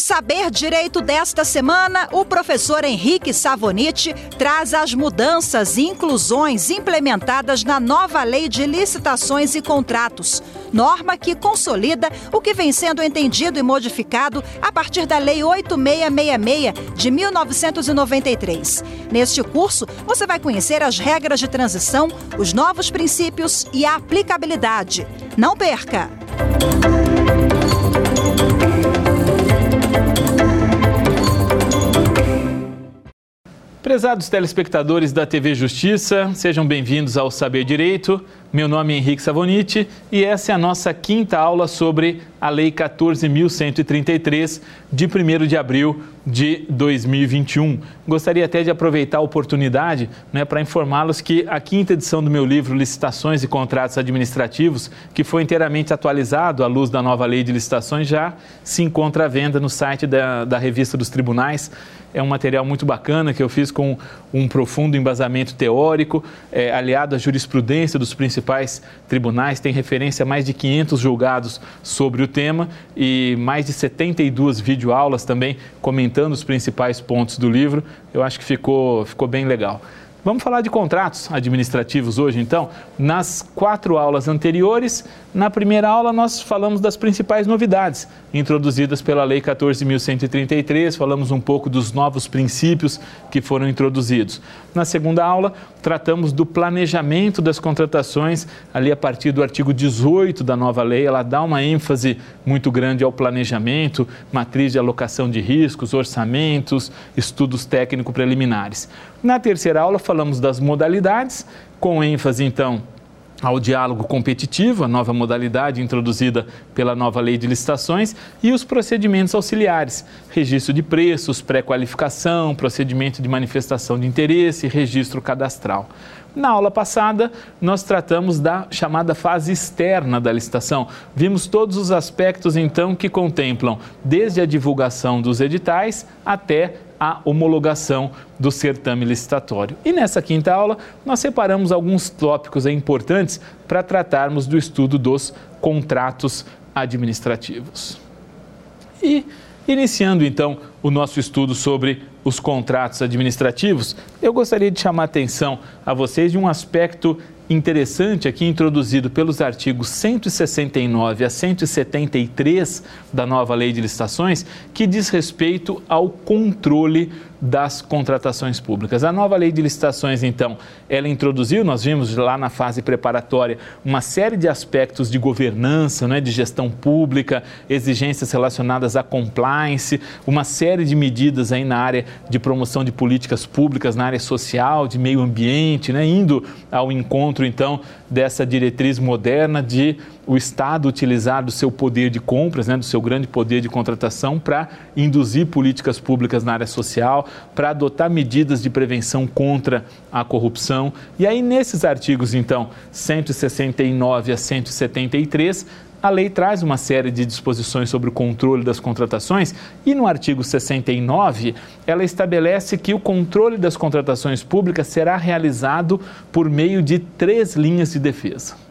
Saber Direito desta semana, o professor Henrique Savoniti traz as mudanças e inclusões implementadas na nova Lei de Licitações e Contratos, norma que consolida o que vem sendo entendido e modificado a partir da Lei 8666 de 1993. Neste curso, você vai conhecer as regras de transição, os novos princípios e a aplicabilidade. Não perca! Prezados telespectadores da TV Justiça, sejam bem-vindos ao Saber Direito. Meu nome é Henrique Savoniti e essa é a nossa quinta aula sobre a Lei 14.133, de 1 de abril de 2021. Gostaria até de aproveitar a oportunidade né, para informá-los que a quinta edição do meu livro Licitações e Contratos Administrativos, que foi inteiramente atualizado à luz da nova Lei de Licitações, já se encontra à venda no site da, da Revista dos Tribunais. É um material muito bacana que eu fiz com um profundo embasamento teórico, é, aliado à jurisprudência dos principais tribunais, tem referência a mais de 500 julgados sobre o tema e mais de 72 videoaulas também comentando os principais pontos do livro. Eu acho que ficou, ficou bem legal. Vamos falar de contratos administrativos hoje, então. Nas quatro aulas anteriores, na primeira aula nós falamos das principais novidades introduzidas pela Lei 14.133, falamos um pouco dos novos princípios que foram introduzidos. Na segunda aula, tratamos do planejamento das contratações, ali a partir do artigo 18 da nova lei, ela dá uma ênfase muito grande ao planejamento, matriz de alocação de riscos, orçamentos, estudos técnico preliminares. Na terceira aula, falamos das modalidades, com ênfase então ao diálogo competitivo, a nova modalidade introduzida pela nova lei de licitações, e os procedimentos auxiliares, registro de preços, pré-qualificação, procedimento de manifestação de interesse, registro cadastral. Na aula passada, nós tratamos da chamada fase externa da licitação. Vimos todos os aspectos, então, que contemplam desde a divulgação dos editais até a homologação do certame licitatório. E nessa quinta aula, nós separamos alguns tópicos importantes para tratarmos do estudo dos contratos administrativos. E iniciando então o nosso estudo sobre os contratos administrativos, eu gostaria de chamar a atenção a vocês de um aspecto interessante aqui introduzido pelos artigos 169 a 173 da nova Lei de Licitações, que diz respeito ao controle das contratações públicas. A nova lei de licitações, então, ela introduziu, nós vimos lá na fase preparatória, uma série de aspectos de governança, né, de gestão pública, exigências relacionadas à compliance, uma série de medidas aí na área de promoção de políticas públicas, na área social, de meio ambiente, né, indo ao encontro, então, dessa diretriz moderna de o Estado utilizar do seu poder de compras, né, do seu grande poder de contratação, para induzir políticas públicas na área social, para adotar medidas de prevenção contra a corrupção. E aí, nesses artigos, então, 169 a 173, a lei traz uma série de disposições sobre o controle das contratações e no artigo 69 ela estabelece que o controle das contratações públicas será realizado por meio de três linhas de defesa.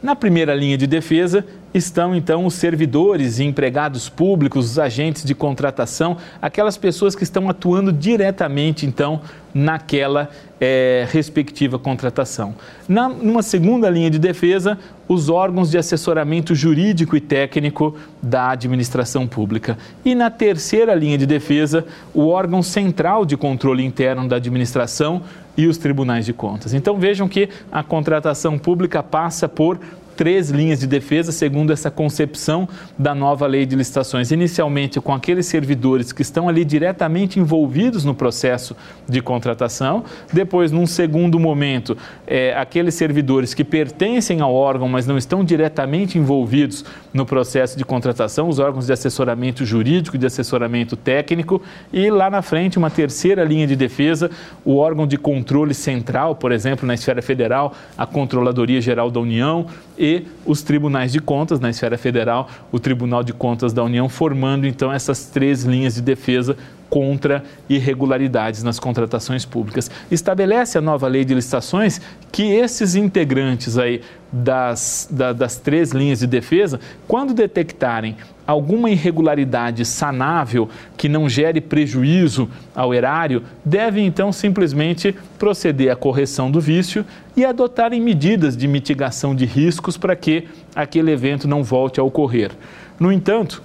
Na primeira linha de defesa estão então os servidores e empregados públicos, os agentes de contratação, aquelas pessoas que estão atuando diretamente então naquela é, respectiva contratação. Na, numa segunda linha de defesa, os órgãos de assessoramento jurídico e técnico da administração pública. E na terceira linha de defesa, o órgão central de controle interno da administração e os tribunais de contas. Então vejam que a contratação pública passa por três linhas de defesa, segundo essa concepção da nova lei de licitações. Inicialmente, com aqueles servidores que estão ali diretamente envolvidos no processo de contratação. Depois, num segundo momento, é, aqueles servidores que pertencem ao órgão, mas não estão diretamente envolvidos no processo de contratação, os órgãos de assessoramento jurídico, de assessoramento técnico. E lá na frente, uma terceira linha de defesa, o órgão de controle central, por exemplo, na esfera federal, a Controladoria Geral da União e os tribunais de contas, na esfera federal, o Tribunal de Contas da União, formando então essas três linhas de defesa contra irregularidades nas contratações públicas. Estabelece a nova lei de licitações que esses integrantes aí das, da, das três linhas de defesa, quando detectarem alguma irregularidade sanável que não gere prejuízo ao erário, devem então simplesmente proceder à correção do vício e adotarem medidas de mitigação de riscos para que aquele evento não volte a ocorrer. No entanto,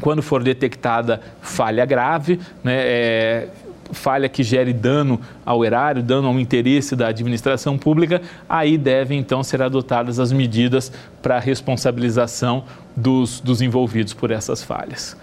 quando for detectada falha grave, né, é, falha que gere dano ao erário, dano ao interesse da administração pública, aí devem então ser adotadas as medidas para responsabilização dos, dos envolvidos por essas falhas.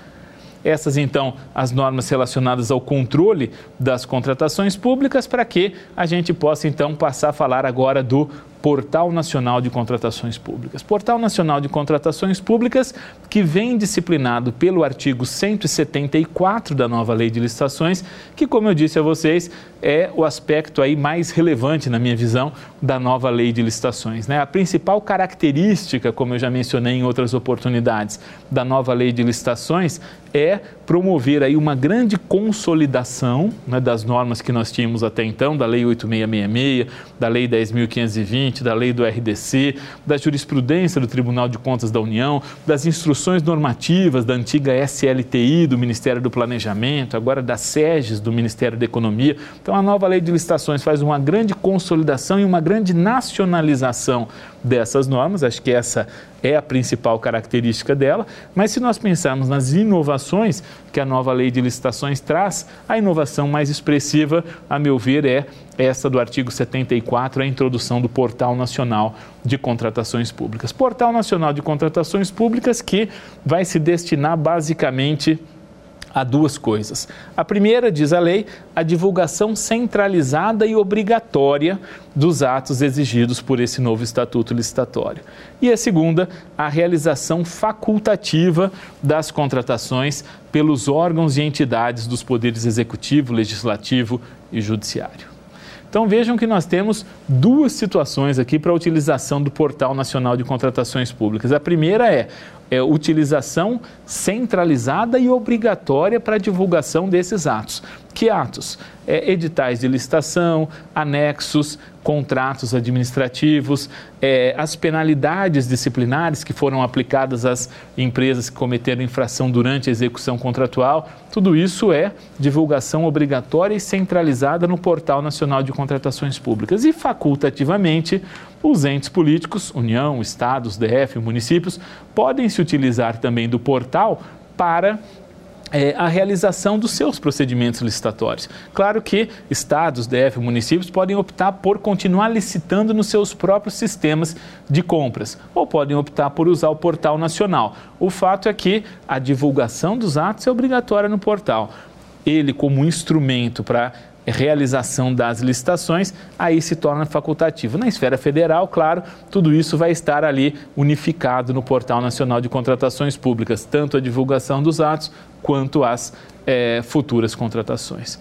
Essas, então, as normas relacionadas ao controle das contratações públicas, para que a gente possa, então, passar a falar agora do Portal Nacional de Contratações Públicas. Portal Nacional de Contratações Públicas que vem disciplinado pelo artigo 174 da nova Lei de Licitações, que, como eu disse a vocês, é o aspecto aí mais relevante, na minha visão, da nova Lei de Licitações. Né? A principal característica, como eu já mencionei em outras oportunidades, da nova Lei de Licitações é promover aí uma grande consolidação né, das normas que nós tínhamos até então, da Lei 8666, da Lei 10.520, da Lei do RDC, da jurisprudência do Tribunal de Contas da União, das instruções normativas da antiga SLTI do Ministério do Planejamento, agora da SEGES do Ministério da Economia. Então, a nova Lei de Licitações faz uma grande consolidação e uma grande nacionalização dessas normas, acho que essa é a principal característica dela, mas se nós pensarmos nas inovações que a nova lei de licitações traz, a inovação mais expressiva, a meu ver, é essa do artigo 74, a introdução do Portal Nacional de Contratações Públicas. Portal Nacional de Contratações Públicas que vai se destinar basicamente a duas coisas. A primeira, diz a lei, a divulgação centralizada e obrigatória dos atos exigidos por esse novo estatuto licitatório. E a segunda, a realização facultativa das contratações pelos órgãos e entidades dos poderes executivo, legislativo e judiciário. Então vejam que nós temos duas situações aqui para a utilização do Portal Nacional de Contratações Públicas. A primeira é é, utilização centralizada e obrigatória para a divulgação desses atos. Que atos? É, editais de licitação, anexos, contratos administrativos, é, as penalidades disciplinares que foram aplicadas às empresas que cometeram infração durante a execução contratual. Tudo isso é divulgação obrigatória e centralizada no Portal Nacional de Contratações Públicas. E facultativamente, os entes políticos, União, Estados, DF, municípios, podem se utilizar também do portal para é, a realização dos seus procedimentos licitatórios. Claro que estados, DF, municípios podem optar por continuar licitando nos seus próprios sistemas de compras ou podem optar por usar o portal nacional. O fato é que a divulgação dos atos é obrigatória no portal. Ele, como instrumento para realização das licitações, aí se torna facultativo. Na esfera federal, claro, tudo isso vai estar ali unificado no Portal Nacional de Contratações Públicas, tanto a divulgação dos atos quanto as é, futuras contratações.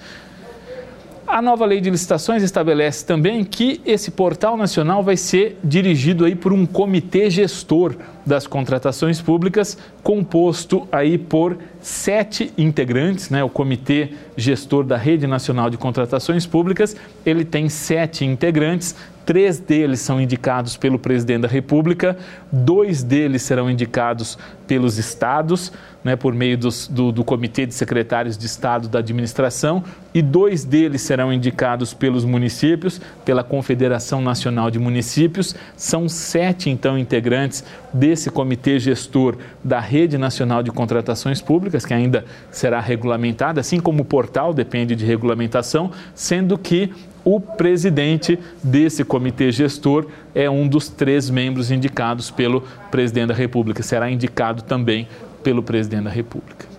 A nova lei de licitações estabelece também que esse portal nacional vai ser dirigido aí por um comitê gestor das contratações públicas, composto aí por sete integrantes, né? O comitê gestor da Rede Nacional de Contratações Públicas, ele tem sete integrantes, Três deles são indicados pelo presidente da República, dois deles serão indicados pelos estados, né, por meio dos, do, do Comitê de Secretários de Estado da Administração, e dois deles serão indicados pelos municípios, pela Confederação Nacional de Municípios. São sete, então, integrantes desse comitê gestor da Rede Nacional de Contratações Públicas, que ainda será regulamentada, assim como o portal depende de regulamentação, sendo que o presidente desse comitê gestor é um dos três membros indicados pelo presidente da República, será indicado também pelo presidente da República.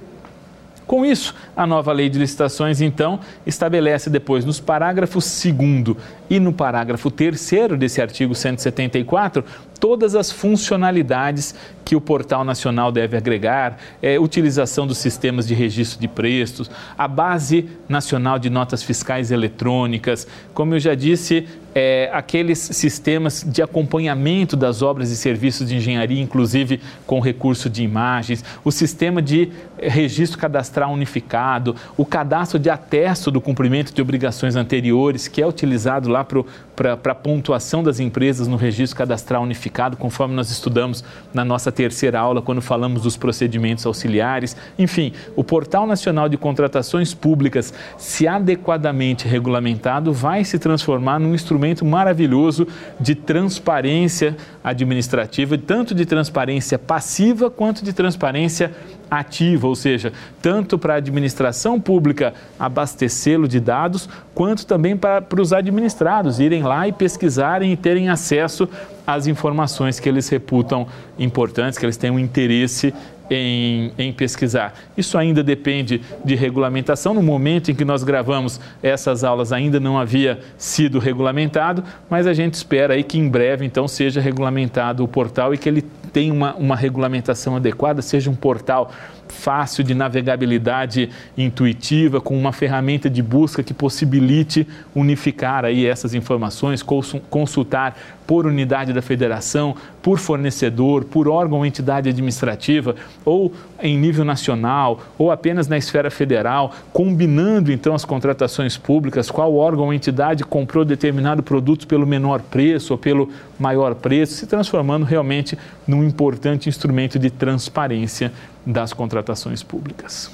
Com isso, a nova lei de licitações, então, estabelece depois, nos parágrafos 2 e no parágrafo 3 desse artigo 174, todas as funcionalidades que o Portal Nacional deve agregar, é, utilização dos sistemas de registro de preços, a base nacional de notas fiscais eletrônicas, como eu já disse, é, aqueles sistemas de acompanhamento das obras e serviços de engenharia, inclusive com recurso de imagens, o sistema de registro cadastral unificado, o cadastro de atesto do cumprimento de obrigações anteriores, que é utilizado lá para a pontuação das empresas no registro cadastral unificado, conforme nós estudamos na nossa terceira aula, quando falamos dos procedimentos auxiliares. Enfim, o Portal Nacional de Contratações Públicas, se adequadamente regulamentado, vai se transformar num instrumento maravilhoso de transparência administrativa, tanto de transparência passiva quanto de transparência ativa, ou seja, tanto para a administração pública abastecê-lo de dados, quanto também para, para os administrados irem lá e pesquisarem e terem acesso às informações que eles reputam importantes, que eles têm um interesse em, em, pesquisar. Isso ainda depende de regulamentação. No momento em que nós gravamos essas aulas, ainda não havia sido regulamentado, mas a gente espera aí que em breve, então, seja regulamentado o portal e que ele tenha uma, uma regulamentação adequada, seja um portal fácil de navegabilidade intuitiva, com uma ferramenta de busca que possibilite unificar aí essas informações, consultar por unidade da federação, por fornecedor, por órgão ou entidade administrativa, ou em nível nacional, ou apenas na esfera federal, combinando então as contratações públicas, qual órgão ou entidade comprou determinado produto pelo menor preço ou pelo maior preço, se transformando realmente num importante instrumento de transparência das contratações públicas.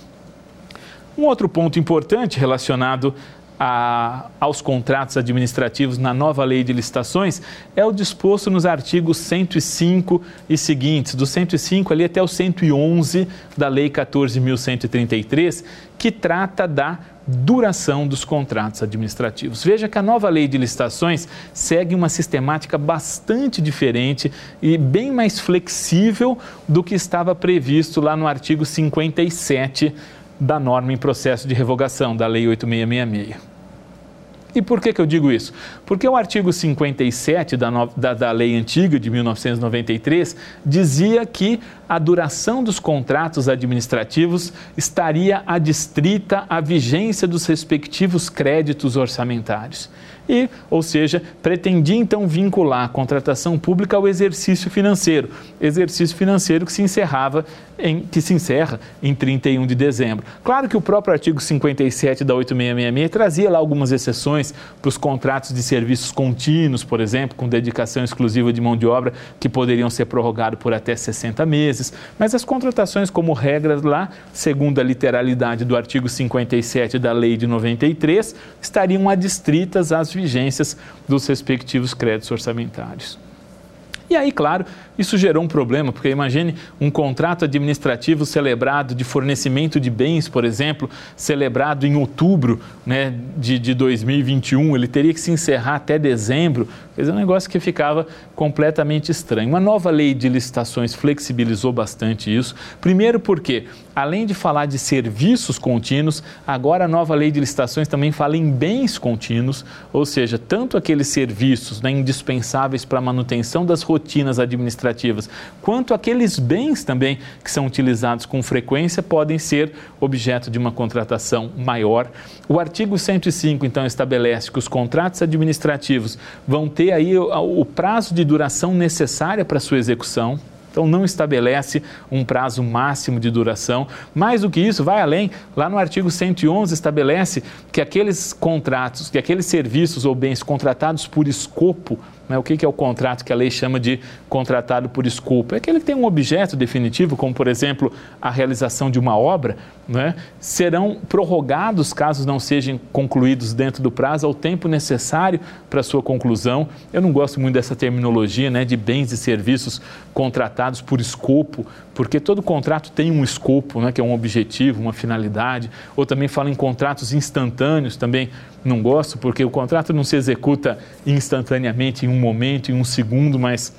Um outro ponto importante relacionado a, aos contratos administrativos na nova lei de licitações é o disposto nos artigos 105 e seguintes, do 105 ali até o 111 da Lei 14.133, que trata da duração dos contratos administrativos. Veja que a nova lei de licitações segue uma sistemática bastante diferente e bem mais flexível do que estava previsto lá no artigo 57 da norma em processo de revogação da Lei 8666. E por que, que eu digo isso? Porque o artigo 57 da, no, da, da, lei antiga de 1993 dizia que a duração dos contratos administrativos estaria adstrita à vigência dos respectivos créditos orçamentários e, ou seja, pretendia então vincular a contratação pública ao exercício financeiro, exercício financeiro que se encerrava em, que se encerra em 31 de dezembro. Claro que o próprio artigo 57 da 8666 trazia lá algumas exceções para os contratos de serviços contínuos, por exemplo, com dedicação exclusiva de mão de obra, que poderiam ser prorrogados por até 60 meses, mas as contratações como regras lá, segundo a literalidade do artigo 57 da lei de 93, estariam adstritas às vigências dos respectivos créditos orçamentários. E aí, claro, isso gerou um problema, porque imagine um contrato administrativo celebrado de fornecimento de bens, por exemplo, celebrado em outubro né, de, de 2021, ele teria que se encerrar até dezembro. Quer dizer, um negócio que ficava completamente estranho. Uma nova lei de licitações flexibilizou bastante isso. Primeiro, porque, além de falar de serviços contínuos, agora a nova lei de licitações também fala em bens contínuos, ou seja, tanto aqueles serviços né, indispensáveis para a manutenção das rotinas administrativas quanto aqueles bens também que são utilizados com frequência podem ser objeto de uma contratação maior. O artigo 105, então, estabelece que os contratos administrativos vão ter aí o, o prazo de duração necessária para sua execução. Então, não estabelece um prazo máximo de duração. Mais do que isso, vai além. Lá no artigo 111 estabelece que aqueles contratos, que aqueles serviços ou bens contratados por escopo né? O que é o contrato que a lei chama de contratado por escopo? É que tem um objeto definitivo, como por exemplo a realização de uma obra, né? serão prorrogados caso não sejam concluídos dentro do prazo ao tempo necessário para sua conclusão. Eu não gosto muito dessa terminologia né, de bens e serviços contratados por escopo, porque todo contrato tem um escopo, né, que é um objetivo, uma finalidade. Ou também fala em contratos instantâneos, também não gosto, porque o contrato não se executa instantaneamente, em um momento, em um segundo, mas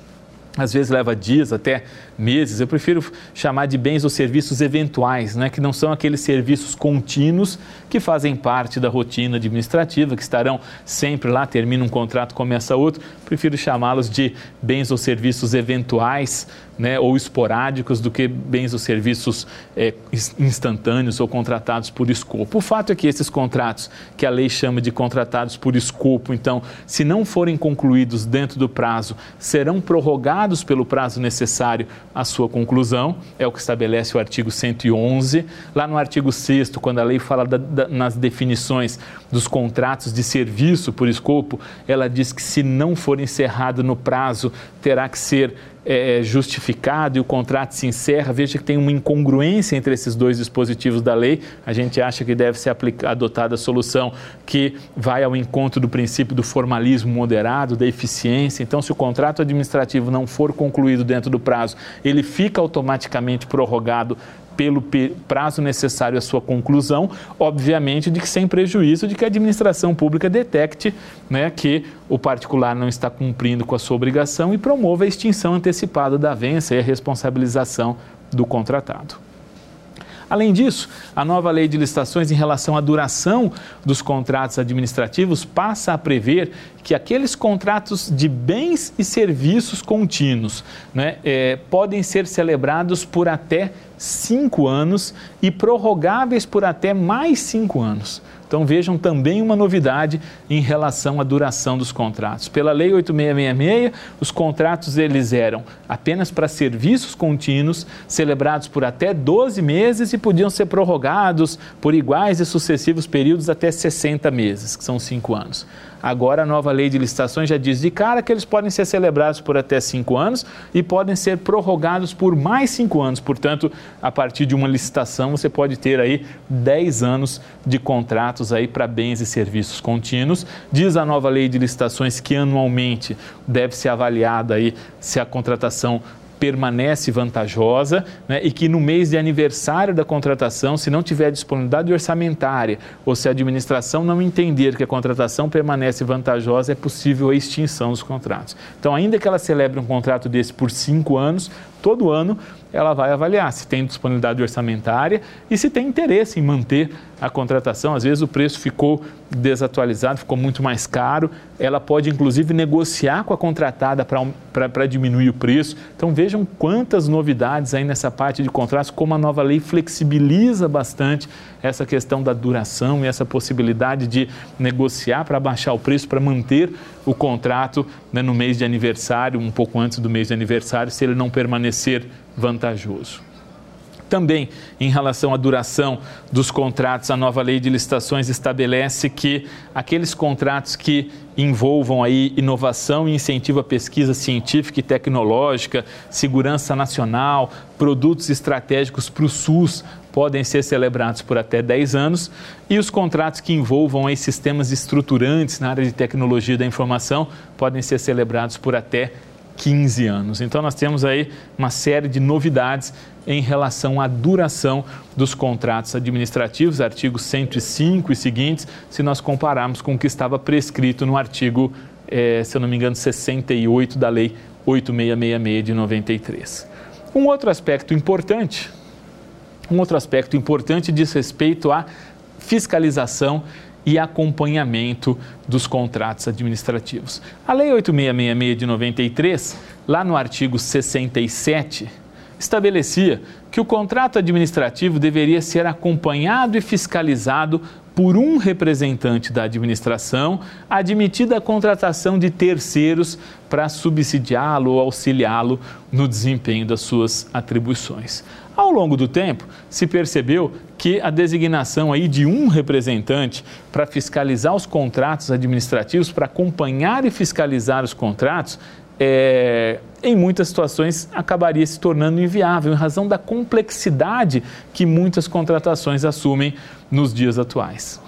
às vezes leva dias até meses. Eu prefiro chamar de bens ou serviços eventuais, né? que não são aqueles serviços contínuos que fazem parte da rotina administrativa, que estarão sempre lá, termina um contrato, começa outro. Prefiro chamá-los de bens ou serviços eventuais né? ou esporádicos do que bens ou serviços é, instantâneos ou contratados por escopo. O fato é que esses contratos, que a lei chama de contratados por escopo, então, se não forem concluídos dentro do prazo, serão prorrogados pelo prazo necessário a sua conclusão, é o que estabelece o artigo 111. Lá no artigo 6, quando a lei fala da, da, nas definições dos contratos de serviço por escopo, ela diz que se não for encerrado no prazo, terá que ser é, é, justificado e o contrato se encerra, veja que tem uma incongruência entre esses dois dispositivos da lei. A gente acha que deve ser adotada a solução que vai ao encontro do princípio do formalismo moderado, da eficiência. Então, se o contrato administrativo não for concluído dentro do prazo, ele fica automaticamente prorrogado pelo prazo necessário à sua conclusão, obviamente de que sem prejuízo de que a administração pública detecte né, que o particular não está cumprindo com a sua obrigação e promova a extinção antecipada da vença e a responsabilização do contratado. Além disso, a nova lei de licitações em relação à duração dos contratos administrativos passa a prever que aqueles contratos de bens e serviços contínuos né, é, podem ser celebrados por até cinco anos e prorrogáveis por até mais cinco anos. Então vejam também uma novidade em relação à duração dos contratos. Pela Lei 8666, os contratos eles eram apenas para serviços contínuos, celebrados por até 12 meses e podiam ser prorrogados por iguais e sucessivos períodos até 60 meses, que são cinco anos. Agora a nova lei de licitações já diz de cara que eles podem ser celebrados por até cinco anos e podem ser prorrogados por mais cinco anos. Portanto, a partir de uma licitação, você pode ter aí 10 anos de contratos aí para bens e serviços contínuos. Diz a nova lei de licitações que anualmente deve ser avaliada aí se a contratação permanece vantajosa né, e que no mês de aniversário da contratação, se não tiver disponibilidade orçamentária ou se a administração não entender que a contratação permanece vantajosa, é possível a extinção dos contratos. Então, ainda que ela celebre um contrato desse por cinco anos, todo ano ela vai avaliar se tem disponibilidade orçamentária e se tem interesse em manter a contratação. Às vezes o preço ficou desatualizado, ficou muito mais caro. Ela pode, inclusive, negociar com a contratada para diminuir o preço. Então vejam quantas novidades aí nessa parte de contratos, como a nova lei flexibiliza bastante essa questão da duração e essa possibilidade de negociar para baixar o preço, para manter o contrato né, no mês de aniversário, um pouco antes do mês de aniversário, se ele não permanecer vantajoso. Também, em relação à duração dos contratos, a nova lei de licitações estabelece que aqueles contratos que envolvam aí inovação e incentivo à pesquisa científica e tecnológica, segurança nacional, produtos estratégicos para o SUS podem ser celebrados por até 10 anos e os contratos que envolvam aí sistemas estruturantes na área de tecnologia da informação podem ser celebrados por até 15 anos. Então, nós temos aí uma série de novidades em relação à duração dos contratos administrativos, artigos 105 e seguintes, se nós compararmos com o que estava prescrito no artigo, eh, se eu não me engano, 68 da Lei 8666 de 93. Um outro aspecto importante, um outro aspecto importante diz respeito à fiscalização e acompanhamento dos contratos administrativos. A Lei 8666 de 93, lá no artigo 67, estabelecia que o contrato administrativo deveria ser acompanhado e fiscalizado por um representante da administração, admitida a contratação de terceiros para subsidiá-lo ou auxiliá-lo no desempenho das suas atribuições. Ao longo do tempo, se percebeu que a designação aí de um representante para fiscalizar os contratos administrativos, para acompanhar e fiscalizar os contratos, é, em muitas situações acabaria se tornando inviável em razão da complexidade que muitas contratações assumem nos dias atuais.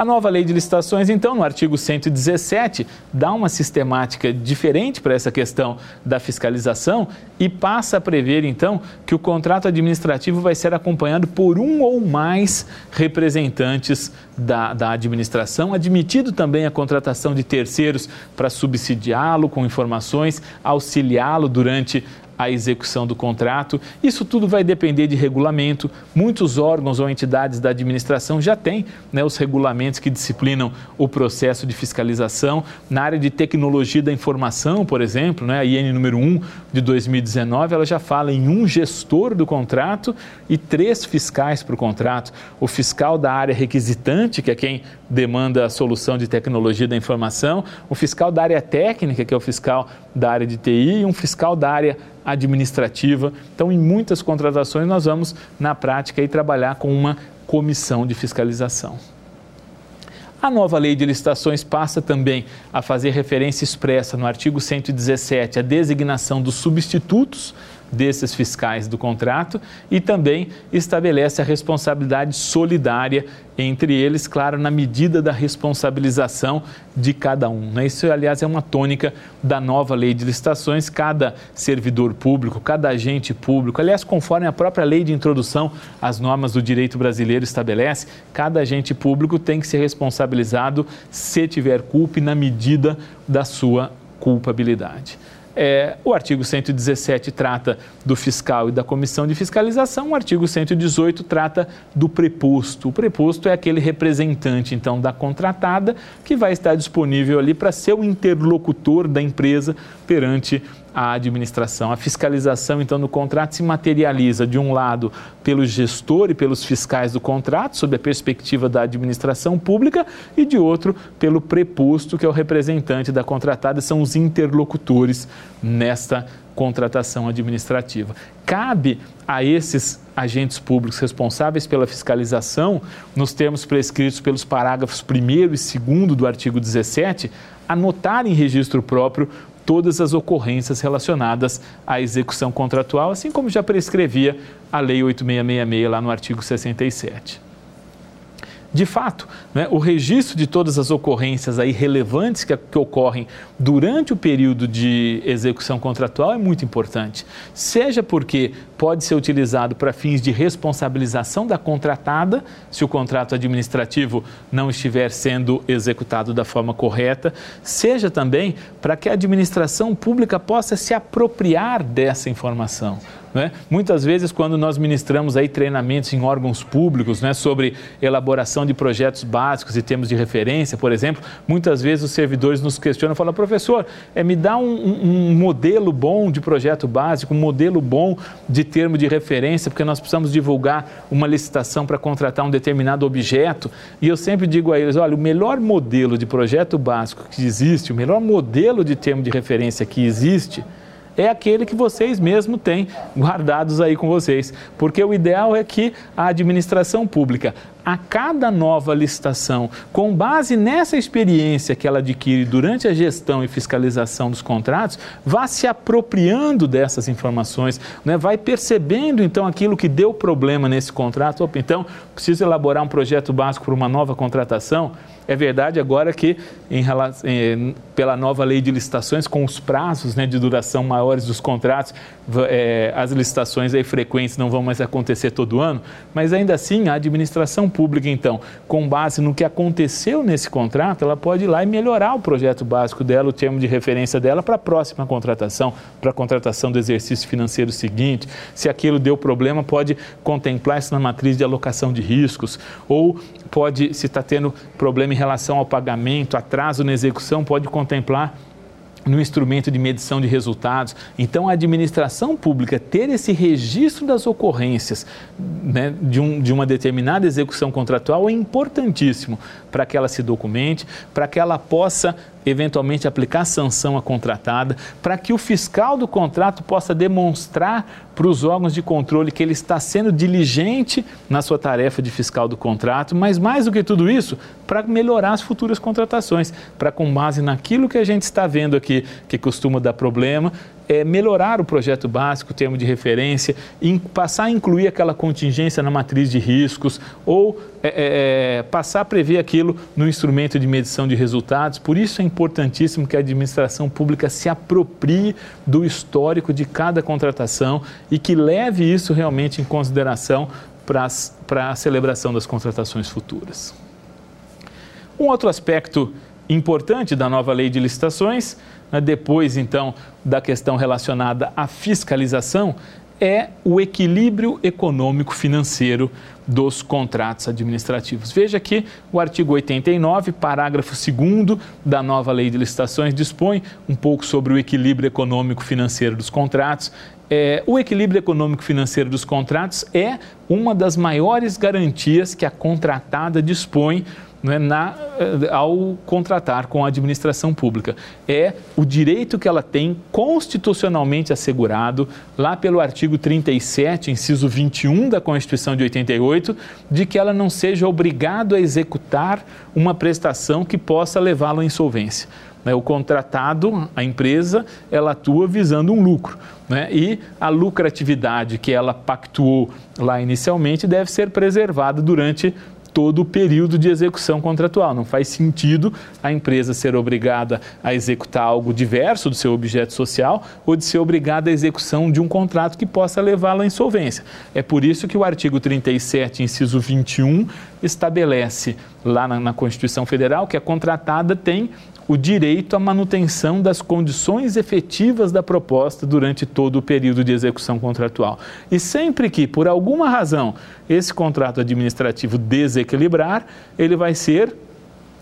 A nova lei de licitações, então, no artigo 117, dá uma sistemática diferente para essa questão da fiscalização e passa a prever, então, que o contrato administrativo vai ser acompanhado por um ou mais representantes da, da administração, admitido também a contratação de terceiros para subsidiá-lo com informações, auxiliá-lo durante a execução do contrato. Isso tudo vai depender de regulamento. Muitos órgãos ou entidades da administração já têm né, os regulamentos que disciplinam o processo de fiscalização. Na área de tecnologia da informação, por exemplo, né, a IN número 1 de 2019, ela já fala em um gestor do contrato e três fiscais para o contrato. O fiscal da área requisitante, que é quem demanda a solução de tecnologia da informação, o fiscal da área técnica, que é o fiscal da área de TI, e um fiscal da área administrativa. Então, em muitas contratações, nós vamos, na prática, aí, trabalhar com uma comissão de fiscalização. A nova lei de licitações passa também a fazer referência expressa no artigo 117 à designação dos substitutos desses fiscais do contrato e também estabelece a responsabilidade solidária entre eles, claro, na medida da responsabilização de cada um. Né? Isso, aliás, é uma tônica da nova lei de licitações. Cada servidor público, cada agente público, aliás, conforme a própria lei de introdução às normas do direito brasileiro estabelece, cada agente público tem que ser responsabilizado se tiver culpa e na medida da sua culpabilidade. É, o artigo 117 trata do fiscal e da comissão de fiscalização, o artigo 118 trata do preposto. O preposto é aquele representante, então, da contratada que vai estar disponível ali para ser o interlocutor da empresa perante a administração. A fiscalização, então, no contrato se materializa, de um lado, pelo gestor e pelos fiscais do contrato, sob a perspectiva da administração pública, e de outro, pelo preposto, que é o representante da contratada, são os interlocutores nesta contratação administrativa. Cabe a esses agentes públicos responsáveis pela fiscalização, nos termos prescritos pelos parágrafos 1 e 2 do artigo 17, anotar em registro próprio todas as ocorrências relacionadas à execução contratual, assim como já prescrevia a Lei 8666 lá no artigo 67. De fato, né, o registro de todas as ocorrências aí relevantes que, que, ocorrem durante o período de execução contratual é muito importante. Seja porque pode ser utilizado para fins de responsabilização da contratada, se o contrato administrativo não estiver sendo executado da forma correta, seja também para que a administração pública possa se apropriar dessa informação. Né? Muitas vezes, quando nós ministramos aí treinamentos em órgãos públicos né, sobre elaboração de projetos básicos e termos de referência, por exemplo, muitas vezes os servidores nos questionam, falam, professor, é, me dá um, um modelo bom de projeto básico, um modelo bom de termo de referência, porque nós precisamos divulgar uma licitação para contratar um determinado objeto. E eu sempre digo a eles, olha, o melhor modelo de projeto básico que existe, o melhor modelo de termo de referência que existe, é aquele que vocês mesmo têm guardados aí com vocês. Porque o ideal é que a administração pública, a cada nova licitação, com base nessa experiência que ela adquire durante a gestão e fiscalização dos contratos, vá se apropriando dessas informações, né? vai percebendo então aquilo que deu problema nesse contrato. Opa, então, preciso elaborar um projeto básico para uma nova contratação é verdade agora que, em, pela nova lei de licitações, com os prazos né, de duração maiores dos contratos, é, as licitações aí frequentes não vão mais acontecer todo ano, mas ainda assim a administração pública, então, com base no que aconteceu nesse contrato, ela pode ir lá e melhorar o projeto básico dela, o termo de referência dela para a próxima contratação, para a contratação do exercício financeiro seguinte. Se aquilo deu problema, pode contemplar isso na matriz de alocação de riscos, ou pode, se está tendo problema em relação ao pagamento, atraso na execução, pode contemplar no instrumento de medição de resultados. Então, a administração pública ter esse registro das ocorrências né, de, um, de uma determinada execução contratual é importantíssimo para que ela se documente, para que ela possa eventualmente aplicar sanção à contratada, para que o fiscal do contrato possa demonstrar para os órgãos de controle que ele está sendo diligente na sua tarefa de fiscal do contrato, mas mais do que tudo isso, para melhorar as futuras contratações, para com base naquilo que a gente está vendo aqui que costuma dar problema, é, melhorar o projeto básico, termo de referência, passar a incluir aquela contingência na matriz de riscos ou é, é, é, passar a prever aquilo no instrumento de medição de resultados. Por isso é importantíssimo que a administração pública se aproprie do histórico de cada contratação e que leve isso realmente em consideração para a celebração das contratações futuras. Um outro aspecto importante da nova lei de licitações, né, depois então da questão relacionada à fiscalização, é o equilíbrio econômico-financeiro dos contratos administrativos. Veja que o artigo 89, parágrafo 2 da nova lei de licitações, dispõe um pouco sobre o equilíbrio econômico-financeiro dos contratos. É, o equilíbrio econômico-financeiro dos contratos é uma das maiores garantias que a contratada dispõe é, na, eh, ao contratar com a administração pública. É o direito que ela tem constitucionalmente assegurado, lá pelo artigo 37, inciso 21 da Constituição de 88, de que ela não seja obrigada a executar uma prestação que possa levá-lo à insolvência. Né, o contratado, a empresa, ela atua visando um lucro. Né? E a lucratividade que ela pactuou lá inicialmente deve ser preservada durante todo o período de execução contratual. Não faz sentido a empresa ser obrigada a executar algo diverso do seu objeto social ou de ser obrigada à execução de um contrato que possa levá-la à insolvência. É por isso que o artigo 37, inciso 21, estabelece lá na, na Constituição Federal que a contratada tem o direito à manutenção das condições efetivas da proposta durante todo o período de execução contratual. E sempre que, por alguma razão, esse contrato administrativo desequilibrar, ele vai ser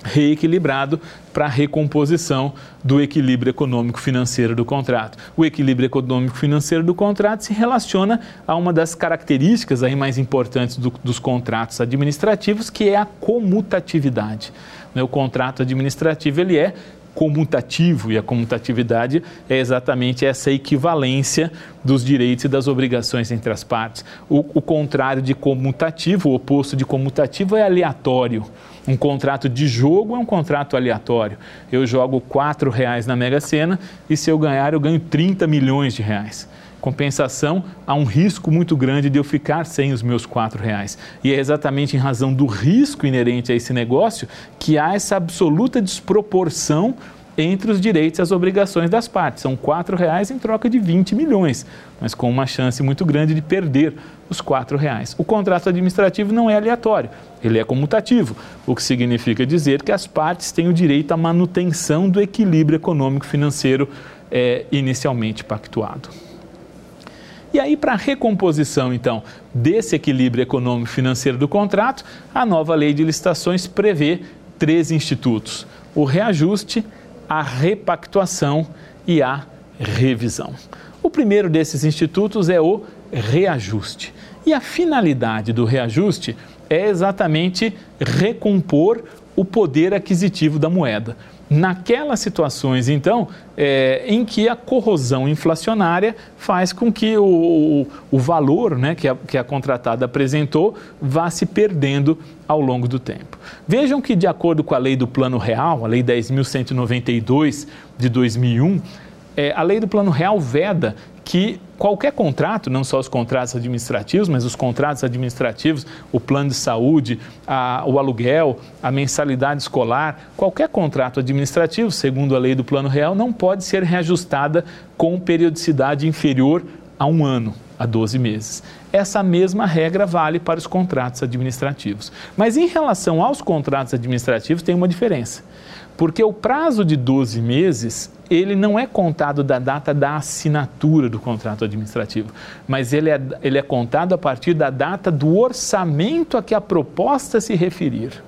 reequilibrado para a recomposição do equilíbrio econômico-financeiro do contrato. O equilíbrio econômico-financeiro do contrato se relaciona a uma das características aí mais importantes do, dos contratos administrativos, que é a comutatividade. Né? O contrato administrativo ele é comutativo e a comutatividade é exatamente essa equivalência dos direitos e das obrigações entre as partes. O, o contrário de comutativo, o oposto de comutativo é aleatório. Um contrato de jogo é um contrato aleatório. Eu jogo R$ reais na Mega Sena e se eu ganhar eu ganho 30 milhões de reais compensação, há um risco muito grande de eu ficar sem os meus quatro reais. E é exatamente em razão do risco inerente a esse negócio que há essa absoluta desproporção entre os direitos e as obrigações das partes. São quatro reais em troca de 20 milhões, mas com uma chance muito grande de perder os quatro reais. O contrato administrativo não é aleatório, ele é comutativo, o que significa dizer que as partes têm o direito à manutenção do equilíbrio econômico-financeiro é, inicialmente pactuado. E aí, para a recomposição, então, desse equilíbrio econômico-financeiro do contrato, a nova lei de licitações prevê três institutos: o reajuste, a repactuação e a revisão. O primeiro desses institutos é o reajuste. E a finalidade do reajuste é exatamente recompor o poder aquisitivo da moeda naquelas situações, então, é, em que a corrosão inflacionária faz com que o, o, valor né, que, a, que a contratada apresentou vá se perdendo ao longo do tempo. Vejam que, de acordo com a lei do Plano Real, a Lei 10.192 de 2001, é, a lei do Plano Real veda que qualquer contrato, não só os contratos administrativos, mas os contratos administrativos, o plano de saúde, a, o aluguel, a mensalidade escolar, qualquer contrato administrativo, segundo a lei do Plano Real, não pode ser reajustada com periodicidade inferior a um ano, a 12 meses. Essa mesma regra vale para os contratos administrativos. Mas em relação aos contratos administrativos, tem uma diferença. Porque o prazo de 12 meses ele não é contado da data da assinatura do contrato administrativo, mas ele é, ele é contado a partir da data do orçamento a que a proposta se referir.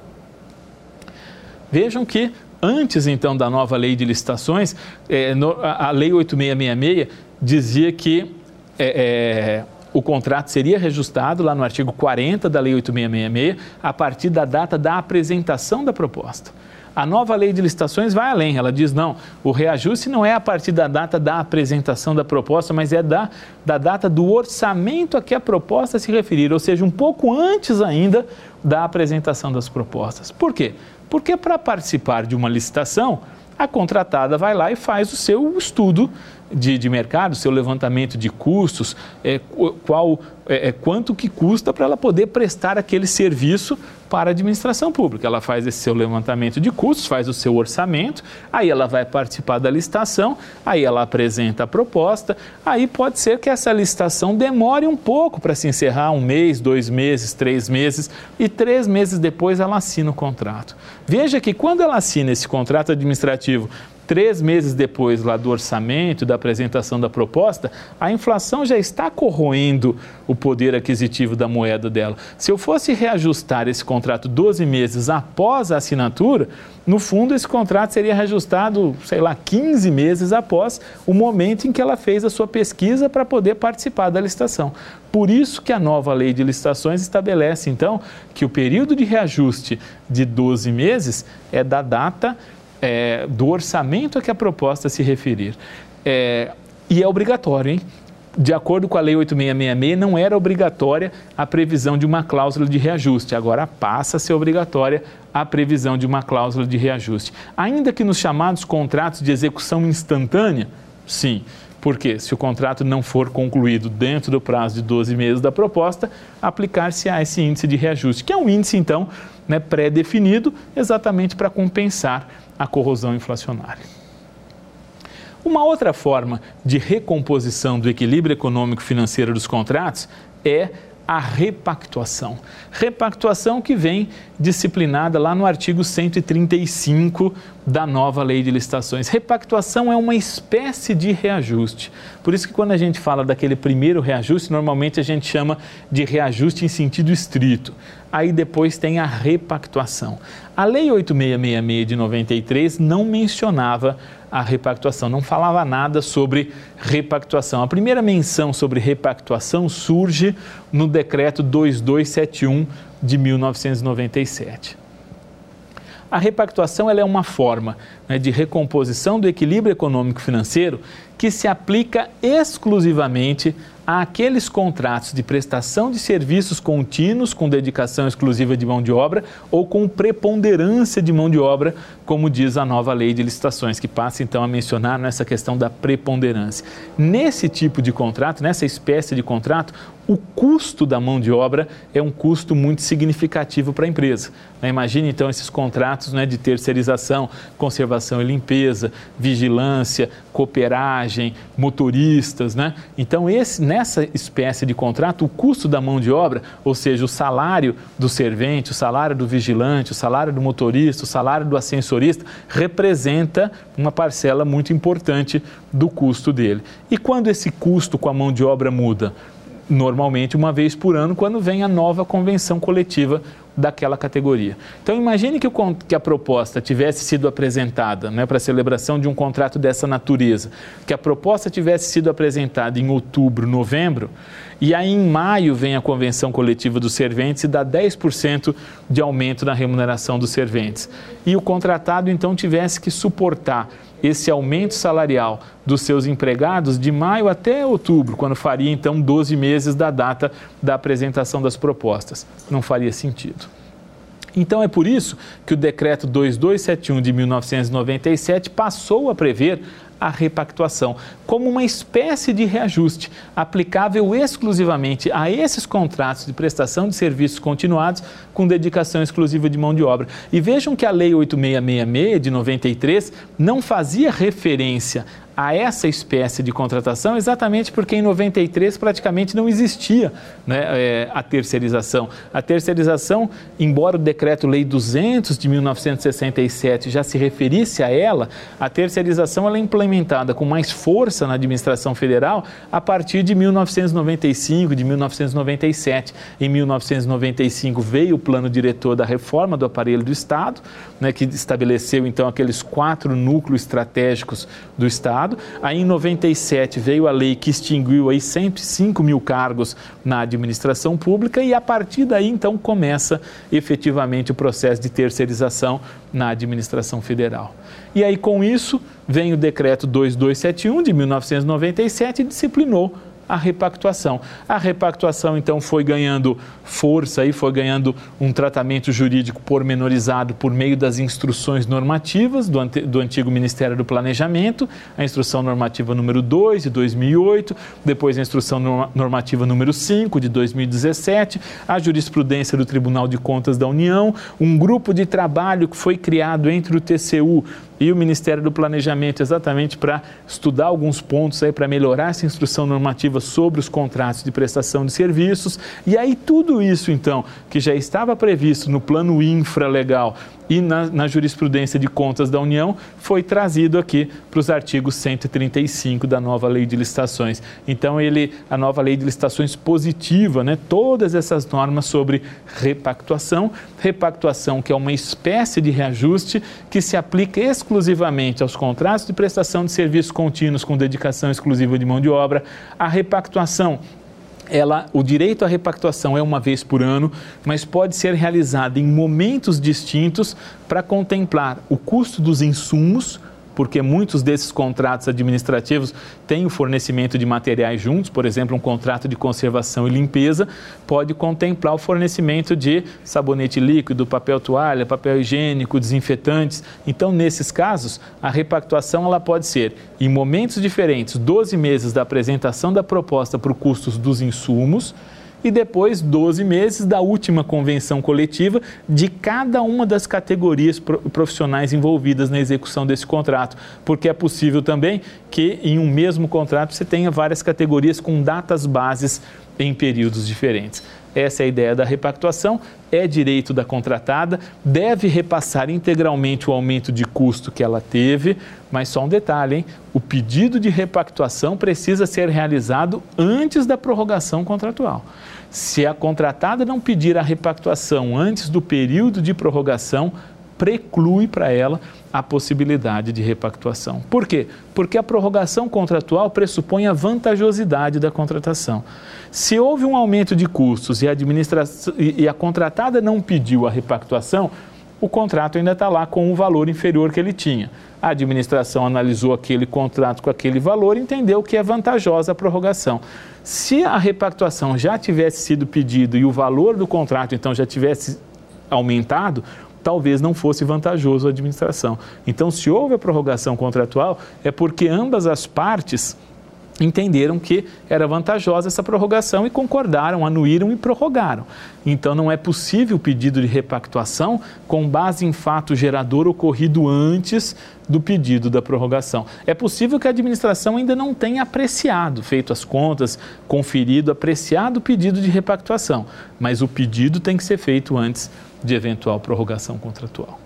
Vejam que antes então da nova lei de licitações, é, no, a, a, lei 8666 dizia que é, é, o contrato seria reajustado lá no artigo 40 da lei 8666 a partir da data da apresentação da proposta. A nova lei de licitações vai além, ela diz não, o reajuste não é a partir da data da apresentação da proposta, mas é da, da data do orçamento a que a proposta se referir, ou seja, um pouco antes ainda da apresentação das propostas. Por quê? Porque para participar de uma licitação, a contratada vai lá e faz o seu estudo de, de mercado, seu levantamento de custos, é, qual, é, é quanto que custa para ela poder prestar aquele serviço para a administração pública. Ela faz esse seu levantamento de custos, faz o seu orçamento, aí ela vai participar da licitação, aí ela apresenta a proposta, aí pode ser que essa licitação demore um pouco para se encerrar, um mês, dois meses, três meses, e três meses depois ela assina o contrato. Veja que quando ela assina esse contrato administrativo três meses depois lá do orçamento, da apresentação da proposta, a inflação já está corroendo o poder aquisitivo da moeda dela. Se eu fosse reajustar esse contrato 12 meses após a assinatura, no fundo esse contrato seria reajustado, sei lá, 15 meses após o momento em que ela fez a sua pesquisa para poder participar da licitação. Por isso que a nova lei de licitações estabelece, então, que o período de reajuste de 12 meses é da data é, do orçamento a que a proposta se referir. É, e é obrigatório, hein? De acordo com a Lei 8666, não era obrigatória a previsão de uma cláusula de reajuste, agora passa a ser obrigatória a previsão de uma cláusula de reajuste. Ainda que nos chamados contratos de execução instantânea, sim, porque se o contrato não for concluído dentro do prazo de 12 meses da proposta, aplicar-se a esse índice de reajuste, que é um índice, então, né, pré-definido exatamente para compensar a corrosão inflacionária. Uma outra forma de recomposição do equilíbrio econômico financeiro dos contratos é a repactuação. Repactuação que vem disciplinada lá no artigo 135 da nova lei de licitações. Repactuação é uma espécie de reajuste. Por isso que quando a gente fala daquele primeiro reajuste, normalmente a gente chama de reajuste em sentido estrito. Aí depois tem a repactuação. A lei 8666 de 93 não mencionava a repactuação, não falava nada sobre repactuação. A primeira menção sobre repactuação surge no decreto 2271 de 1997. A repactuação é uma forma né, de recomposição do equilíbrio econômico-financeiro que se aplica exclusivamente àqueles contratos de prestação de serviços contínuos com dedicação exclusiva de mão de obra ou com preponderância de mão de obra, como diz a nova lei de licitações, que passa então a mencionar nessa questão da preponderância. Nesse tipo de contrato, nessa espécie de contrato, o custo da mão de obra é um custo muito significativo para a empresa. Né? Imagine então esses contratos né, de terceirização, conservação e limpeza, vigilância, cooperagem, motoristas. Né? Então, esse, nessa espécie de contrato, o custo da mão de obra, ou seja, o salário do servente, o salário do vigilante, o salário do motorista, o salário do ascensorista, representa uma parcela muito importante do custo dele. E quando esse custo com a mão de obra muda? Normalmente uma vez por ano, quando vem a nova convenção coletiva daquela categoria. Então imagine que, o, que a proposta tivesse sido apresentada né, para a celebração de um contrato dessa natureza, que a proposta tivesse sido apresentada em outubro, novembro, e aí em maio vem a convenção coletiva dos serventes e dá 10% de aumento na remuneração dos serventes. E o contratado então tivesse que suportar esse aumento salarial dos seus empregados de maio até outubro, quando faria então 12 meses da data da apresentação das propostas. Não faria sentido. Então é por isso que o decreto 2271 de 1997 passou a prever a repactuação, como uma espécie de reajuste aplicável exclusivamente a esses contratos de prestação de serviços continuados com dedicação exclusiva de mão de obra. E vejam que a Lei 8666 de 93 não fazia referência a essa espécie de contratação exatamente porque em 93 praticamente não existia né, é, a terceirização. A terceirização, embora o decreto-lei 200 de 1967 já se referisse a ela, a terceirização ela é implementada com mais força na administração federal a partir de 1995, de 1997. Em 1995 veio o plano diretor da reforma do aparelho do Estado, né, que estabeleceu então aqueles quatro núcleos estratégicos do Estado Estado. Aí em 97 veio a lei que extinguiu aí 105 mil cargos na administração pública e a partir daí então começa efetivamente o processo de terceirização na administração federal. E aí com isso vem o decreto 2271 de 1997 e disciplinou a repactuação. A repactuação, então, foi ganhando força e foi ganhando um tratamento jurídico pormenorizado por meio das instruções normativas do, do antigo Ministério do Planejamento, a instrução normativa número 2 de 2008, depois a instrução normativa número 5 de 2017, a jurisprudência do Tribunal de Contas da União, um grupo de trabalho que foi criado entre o TCU e o Ministério do Planejamento exatamente para estudar alguns pontos aí para melhorar essa instrução normativa sobre os contratos de prestação de serviços. E aí tudo isso então, que já estava previsto no plano infralegal e na, na, jurisprudência de contas da União foi trazido aqui para os artigos 135 da nova lei de licitações. Então, ele, a nova lei de licitações positiva, né, todas essas normas sobre repactuação, repactuação que é uma espécie de reajuste que se aplica exclusivamente aos contratos de prestação de serviços contínuos com dedicação exclusiva de mão de obra, a repactuação ela, o direito à repactuação é uma vez por ano, mas pode ser realizada em momentos distintos para contemplar o custo dos insumos porque muitos desses contratos administrativos têm o fornecimento de materiais juntos, por exemplo, um contrato de conservação e limpeza pode contemplar o fornecimento de sabonete líquido, papel toalha, papel higiênico, desinfetantes. Então, nesses casos, a repactuação ela pode ser em momentos diferentes, 12 meses da apresentação da proposta para custos dos insumos e depois 12 meses da última convenção coletiva de cada uma das categorias profissionais envolvidas na execução desse contrato, porque é possível também que em um mesmo contrato você tenha várias categorias com datas bases em períodos diferentes. Essa é a ideia da repactuação, é direito da contratada, deve repassar integralmente o aumento de custo que ela teve, mas só um detalhe, hein? O pedido de repactuação precisa ser realizado antes da prorrogação contratual. Se a contratada não pedir a repactuação antes do período de prorrogação, preclui para ela a possibilidade de repactuação. Por quê? Porque a prorrogação contratual pressupõe a vantajosidade da contratação. Se houve um aumento de custos e a, e a contratada não pediu a repactuação, o contrato ainda está lá com um valor inferior que ele tinha. A administração analisou aquele contrato com aquele valor e entendeu que é vantajosa a prorrogação. Se a repactuação já tivesse sido pedido e o valor do contrato então já tivesse aumentado, talvez não fosse vantajoso a administração. Então, se houve a prorrogação contratual, é porque ambas as partes entenderam que era vantajosa essa prorrogação e concordaram, anuíram e prorrogaram. Então não é possível o pedido de repactuação com base em fato gerador ocorrido antes do pedido da prorrogação. É possível que a administração ainda não tenha apreciado, feito as contas, conferido, apreciado o pedido de repactuação, mas o pedido tem que ser feito antes de eventual prorrogação contratual.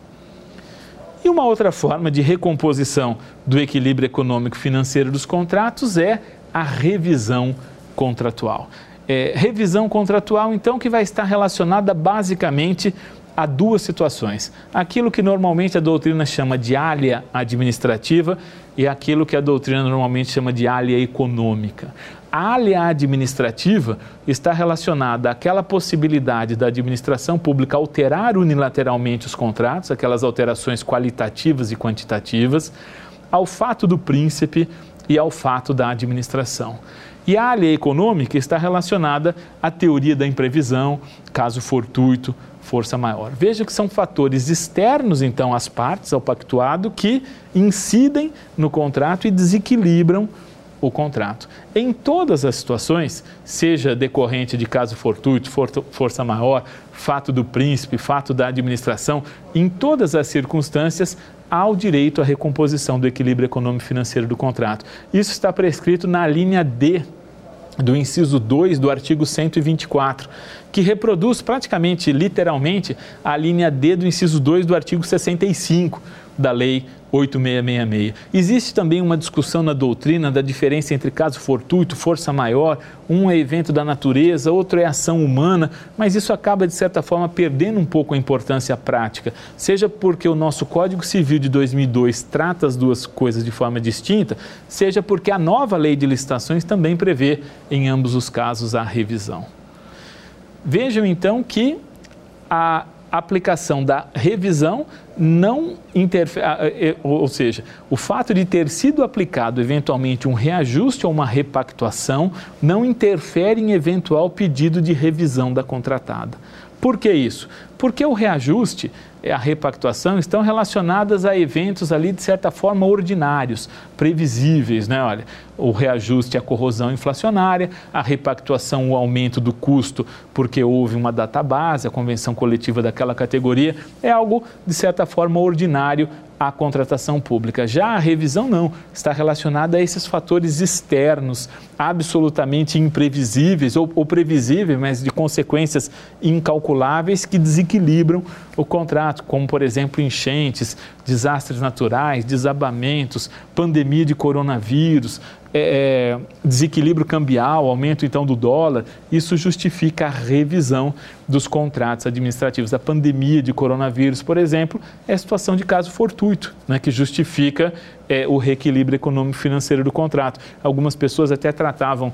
E uma outra forma de recomposição do equilíbrio econômico financeiro dos contratos é a revisão contratual. É, revisão contratual, então, que vai estar relacionada basicamente a duas situações. Aquilo que normalmente a doutrina chama de alha administrativa e aquilo que a doutrina normalmente chama de alha econômica. A alha administrativa está relacionada àquela possibilidade da administração pública alterar unilateralmente os contratos, aquelas alterações qualitativas e quantitativas, ao fato do príncipe e ao fato da administração. E a alha econômica está relacionada à teoria da imprevisão, caso fortuito, força maior. Veja que são fatores externos, então, às partes, ao pactuado, que incidem no contrato e desequilibram o contrato. Em todas as situações, seja decorrente de caso fortuito, força maior, fato do príncipe, fato da administração, em todas as circunstâncias, há o direito à recomposição do equilíbrio econômico-financeiro do contrato. Isso está prescrito na linha D do inciso 2 do artigo 124, que reproduz praticamente literalmente a linha D do inciso 2 do artigo 65 da Lei 8666. Existe também uma discussão na doutrina da diferença entre caso fortuito, força maior, um é evento da natureza, outro é ação humana, mas isso acaba, de certa forma, perdendo um pouco a importância prática, seja porque o nosso Código Civil de 2002 trata as duas coisas de forma distinta, seja porque a nova lei de licitações também prevê, em ambos os casos, a revisão. Vejam então que a aplicação da revisão não interfere, é, ou seja, o fato de ter sido aplicado eventualmente um reajuste ou uma repactuação não interfere em eventual pedido de revisão da contratada. Por que isso? Porque o reajuste a repactuação estão relacionadas a eventos ali de certa forma ordinários, previsíveis, né? Olha, o reajuste à corrosão inflacionária, a repactuação, o aumento do custo porque houve uma data base, a convenção coletiva daquela categoria, é algo de certa forma ordinário à contratação pública. Já a revisão não, está relacionada a esses fatores externos, absolutamente imprevisíveis ou, ou previsíveis, mas de consequências incalculáveis que desequilibram o contrato, como por exemplo enchentes, desastres naturais, desabamentos, pandemia de coronavírus, é, é, desequilíbrio cambial, aumento então do dólar, isso justifica a revisão dos contratos administrativos. A pandemia de coronavírus, por exemplo, é situação de caso fortuito, né, que justifica é, o reequilíbrio econômico-financeiro do contrato. Algumas pessoas até tratavam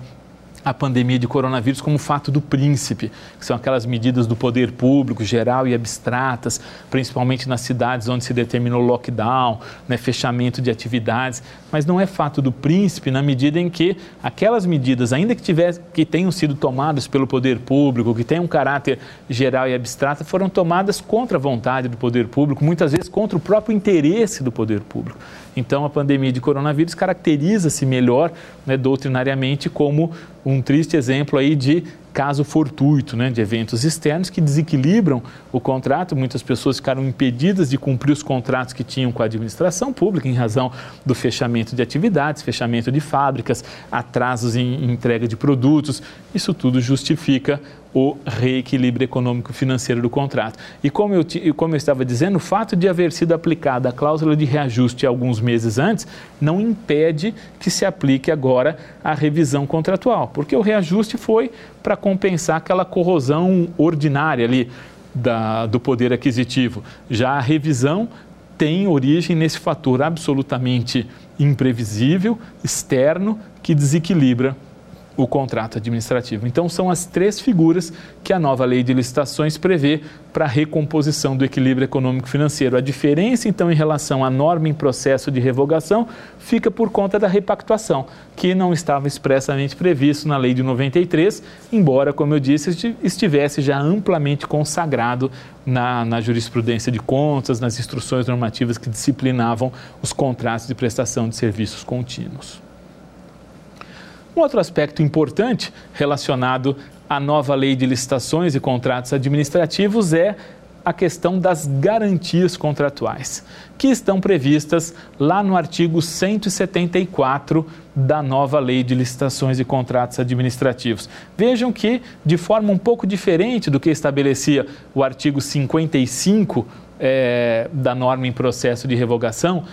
a pandemia de coronavírus como fato do príncipe, que são aquelas medidas do poder público geral e abstratas, principalmente nas cidades onde se determinou lockdown, né, fechamento de atividades, mas não é fato do príncipe na medida em que aquelas medidas, ainda que, tiver, que tenham sido tomadas pelo poder público, que tenham um caráter geral e abstrato, foram tomadas contra a vontade do poder público, muitas vezes contra o próprio interesse do poder público. Então, a pandemia de coronavírus caracteriza-se melhor né, doutrinariamente como um triste exemplo aí de caso fortuito, né, de eventos externos que desequilibram o contrato. Muitas pessoas ficaram impedidas de cumprir os contratos que tinham com a administração pública em razão do fechamento de atividades, fechamento de fábricas, atrasos em entrega de produtos. Isso tudo justifica o reequilíbrio econômico financeiro do contrato. E como eu, como eu estava dizendo, o fato de haver sido aplicada a cláusula de reajuste alguns meses antes não impede que se aplique agora a revisão contratual, porque o reajuste foi para compensar aquela corrosão ordinária ali da, do poder aquisitivo. Já a revisão tem origem nesse fator absolutamente imprevisível, externo, que desequilibra o contrato administrativo. Então, são as três figuras que a nova lei de licitações prevê para a recomposição do equilíbrio econômico-financeiro. A diferença, então, em relação à norma em processo de revogação fica por conta da repactuação, que não estava expressamente previsto na lei de 93, embora, como eu disse, estivesse já amplamente consagrado na, na jurisprudência de contas, nas instruções normativas que disciplinavam os contratos de prestação de serviços contínuos. Um outro aspecto importante relacionado à nova lei de licitações e contratos administrativos é a questão das garantias contratuais, que estão previstas lá no artigo 174 da nova lei de licitações e contratos administrativos. Vejam que, de forma um pouco diferente do que estabelecia o artigo 55 é, eh, da norma em processo de revogação,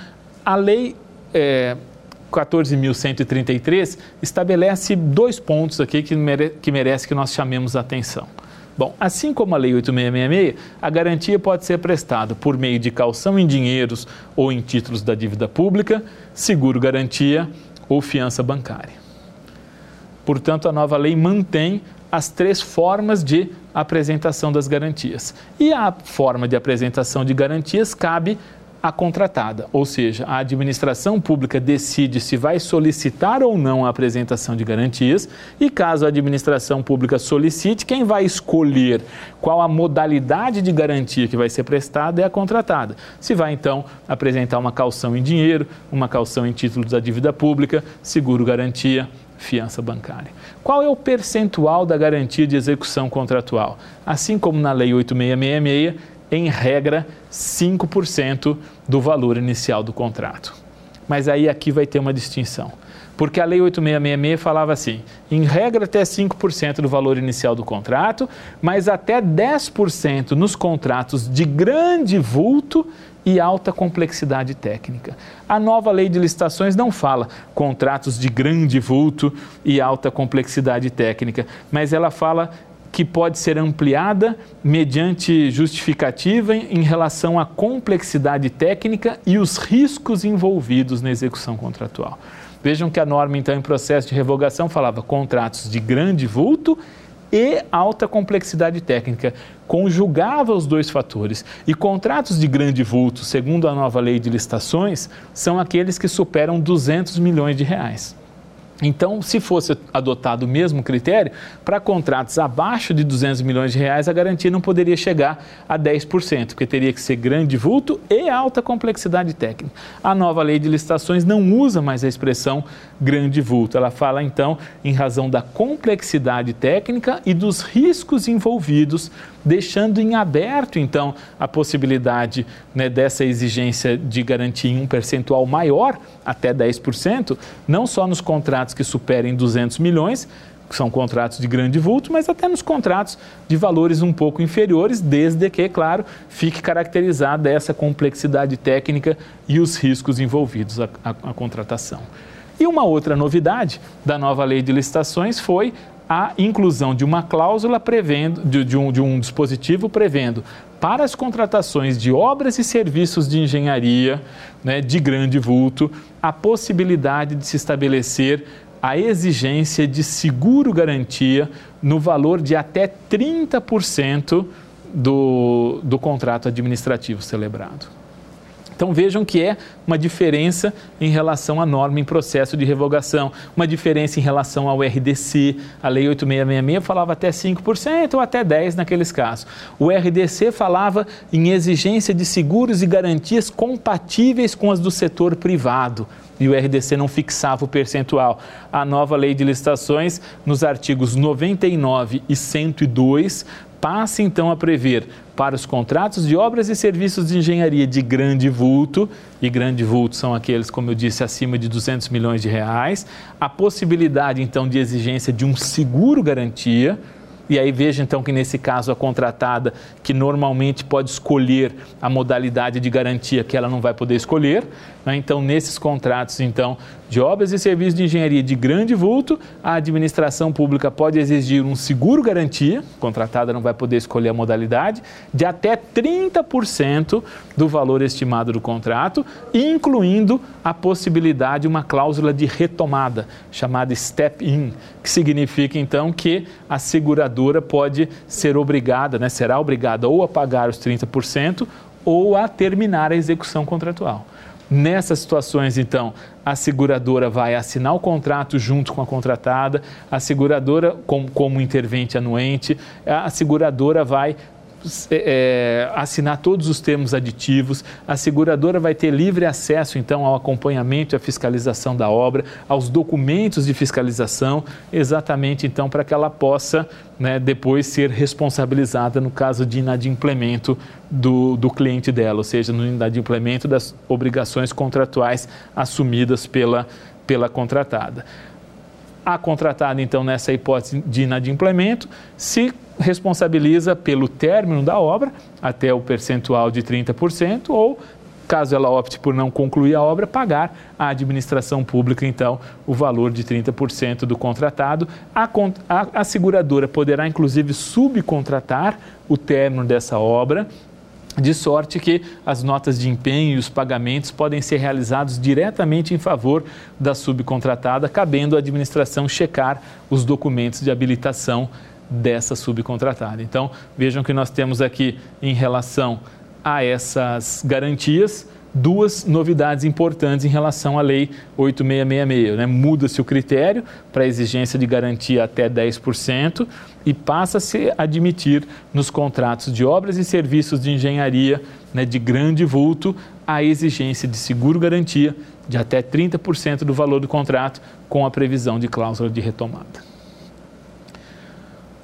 a lei é, 14.133 estabelece dois pontos aqui que, mere que merece que nós chamemos a atenção. Bom, assim como a Lei 8666, a garantia pode ser prestada por meio de calção em dinheiros ou em títulos da dívida pública, seguro-garantia ou fiança bancária. Portanto, a nova lei mantém as três formas de apresentação das garantias. E a forma de apresentação de garantias cabe a contratada, ou seja, a administração pública decide se vai solicitar ou não a apresentação de garantias e caso a administração pública solicite, quem vai escolher qual a modalidade de garantia que vai ser prestada é a contratada. Se vai então apresentar uma calção em dinheiro, uma calção em títulos da dívida pública, seguro garantia, fiança bancária. Qual é o percentual da garantia de execução contratual? Assim como na Lei 8666, em regra, 5% do valor inicial do contrato. Mas aí aqui vai ter uma distinção. Porque a Lei 8666 falava assim: em regra, até 5% do valor inicial do contrato, mas até 10% nos contratos de grande vulto e alta complexidade técnica. A nova lei de licitações não fala contratos de grande vulto e alta complexidade técnica, mas ela fala que pode ser ampliada mediante justificativa em relação à complexidade técnica e os riscos envolvidos na execução contratual. Vejam que a norma, então, em processo de revogação, falava contratos de grande vulto e alta complexidade técnica. Conjugava os dois fatores. E contratos de grande vulto, segundo a nova lei de licitações, são aqueles que superam 200 milhões de reais. Então, se fosse adotado o mesmo critério, para contratos abaixo de 200 milhões de reais, a garantia não poderia chegar a 10%, porque teria que ser grande vulto e alta complexidade técnica. A nova lei de licitações não usa mais a expressão grande vulto. Ela fala, então, em razão da complexidade técnica e dos riscos envolvidos deixando em aberto, então, a possibilidade né, dessa exigência de garantia em um percentual maior, até 10%, não só nos contratos que superem 200 milhões, que são contratos de grande vulto, mas até nos contratos de valores um pouco inferiores, desde que, claro, fique caracterizada essa complexidade técnica e os riscos envolvidos a, a, a contratação. E uma outra novidade da nova lei de licitações foi a inclusão de uma cláusula prevendo, de, de, um, de um dispositivo prevendo para as contratações de obras e serviços de engenharia né, de grande vulto a possibilidade de se estabelecer a exigência de seguro-garantia no valor de até 30% do, do contrato administrativo celebrado. Então vejam que é uma diferença em relação à norma em processo de revogação, uma diferença em relação ao RDC. A Lei 8666 falava até 5% ou até 10% naqueles casos. O RDC falava em exigência de seguros e garantias compatíveis com as do setor privado e o RDC não fixava o percentual. A nova lei de licitações, nos artigos 99 e 102, passa então a prever para os contratos de obras e serviços de engenharia de grande vulto, e grande vulto são aqueles, como eu disse, acima de 200 milhões de reais, a possibilidade então de exigência de um seguro garantia, e aí veja então que nesse caso a contratada, que normalmente pode escolher a modalidade de garantia que ela não vai poder escolher? Então nesses contratos então de obras e serviços de engenharia de grande vulto, a administração pública pode exigir um seguro garantia, contratada não vai poder escolher a modalidade, de até 30% do valor estimado do contrato, incluindo a possibilidade de uma cláusula de retomada, chamada step-in, que significa então que a seguradora pode ser obrigada, né, será obrigada ou a pagar os 30% ou a terminar a execução contratual. Nessas situações, então, a seguradora vai assinar o contrato junto com a contratada, a seguradora, como, como intervente anuente, a seguradora vai é, assinar todos os termos aditivos, a seguradora vai ter livre acesso então ao acompanhamento e à fiscalização da obra, aos documentos de fiscalização, exatamente então para que ela possa né, depois ser responsabilizada no caso de inadimplemento do, do cliente dela, ou seja, no inadimplemento das obrigações contratuais assumidas pela, pela contratada. A contratada, então, nessa hipótese de inadimplemento, se responsabiliza pelo término da obra, até o percentual de 30%, ou, caso ela opte por não concluir a obra, pagar à administração pública, então, o valor de 30% do contratado. A, a, a seguradora poderá, inclusive, subcontratar o término dessa obra de sorte que as notas de empenho e os pagamentos podem ser realizados diretamente em favor da subcontratada, cabendo à administração checar os documentos de habilitação dessa subcontratada. Então, vejam que nós temos aqui em relação a essas garantias duas novidades importantes em relação à Lei 8666. Né? Muda-se o critério para exigência de garantia até 10% e passa-se a admitir nos contratos de obras e serviços de engenharia né, de grande vulto a exigência de seguro-garantia de até 30% do valor do contrato com a previsão de cláusula de retomada.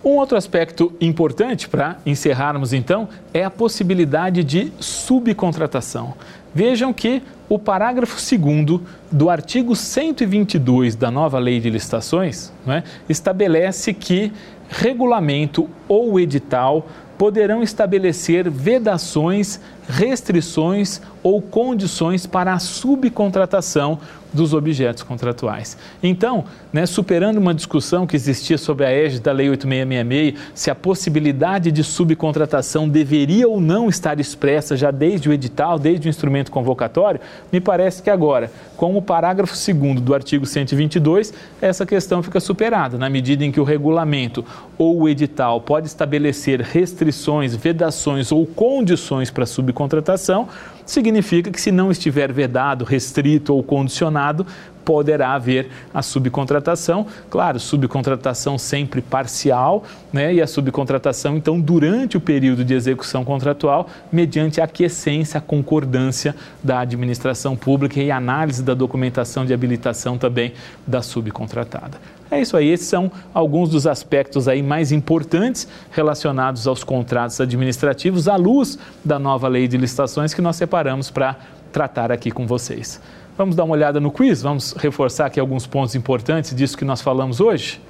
Um outro aspecto importante para encerrarmos então é a possibilidade de subcontratação. Vejam que o parágrafo 2 do artigo 122 da nova lei de licitações né, estabelece que regulamento ou edital poderão estabelecer vedações, restrições ou condições para a subcontratação dos objetos contratuais. Então, né, superando uma discussão que existia sobre a égide da Lei 8666, se a possibilidade de subcontratação deveria ou não estar expressa já desde o edital, desde o instrumento convocatório, me parece que agora, com o parágrafo 2 do artigo 122, essa questão fica superada, na medida em que o regulamento ou o edital pode estabelecer restrições, vedações ou condições para subcontratação, significa que se não estiver vedado, restrito ou condicionado, poderá haver a subcontratação. Claro, subcontratação sempre parcial, né? E a subcontratação, então, durante o período de execução contratual, mediante a aquiescência, a concordância da administração pública e análise da documentação de habilitação também da subcontratada. É isso aí, esses são alguns dos aspectos aí mais importantes relacionados aos contratos administrativos à luz da nova lei de licitações que nós separamos para tratar aqui com vocês. Vamos dar uma olhada no quiz? Vamos reforçar aqui alguns pontos importantes disso que nós falamos hoje?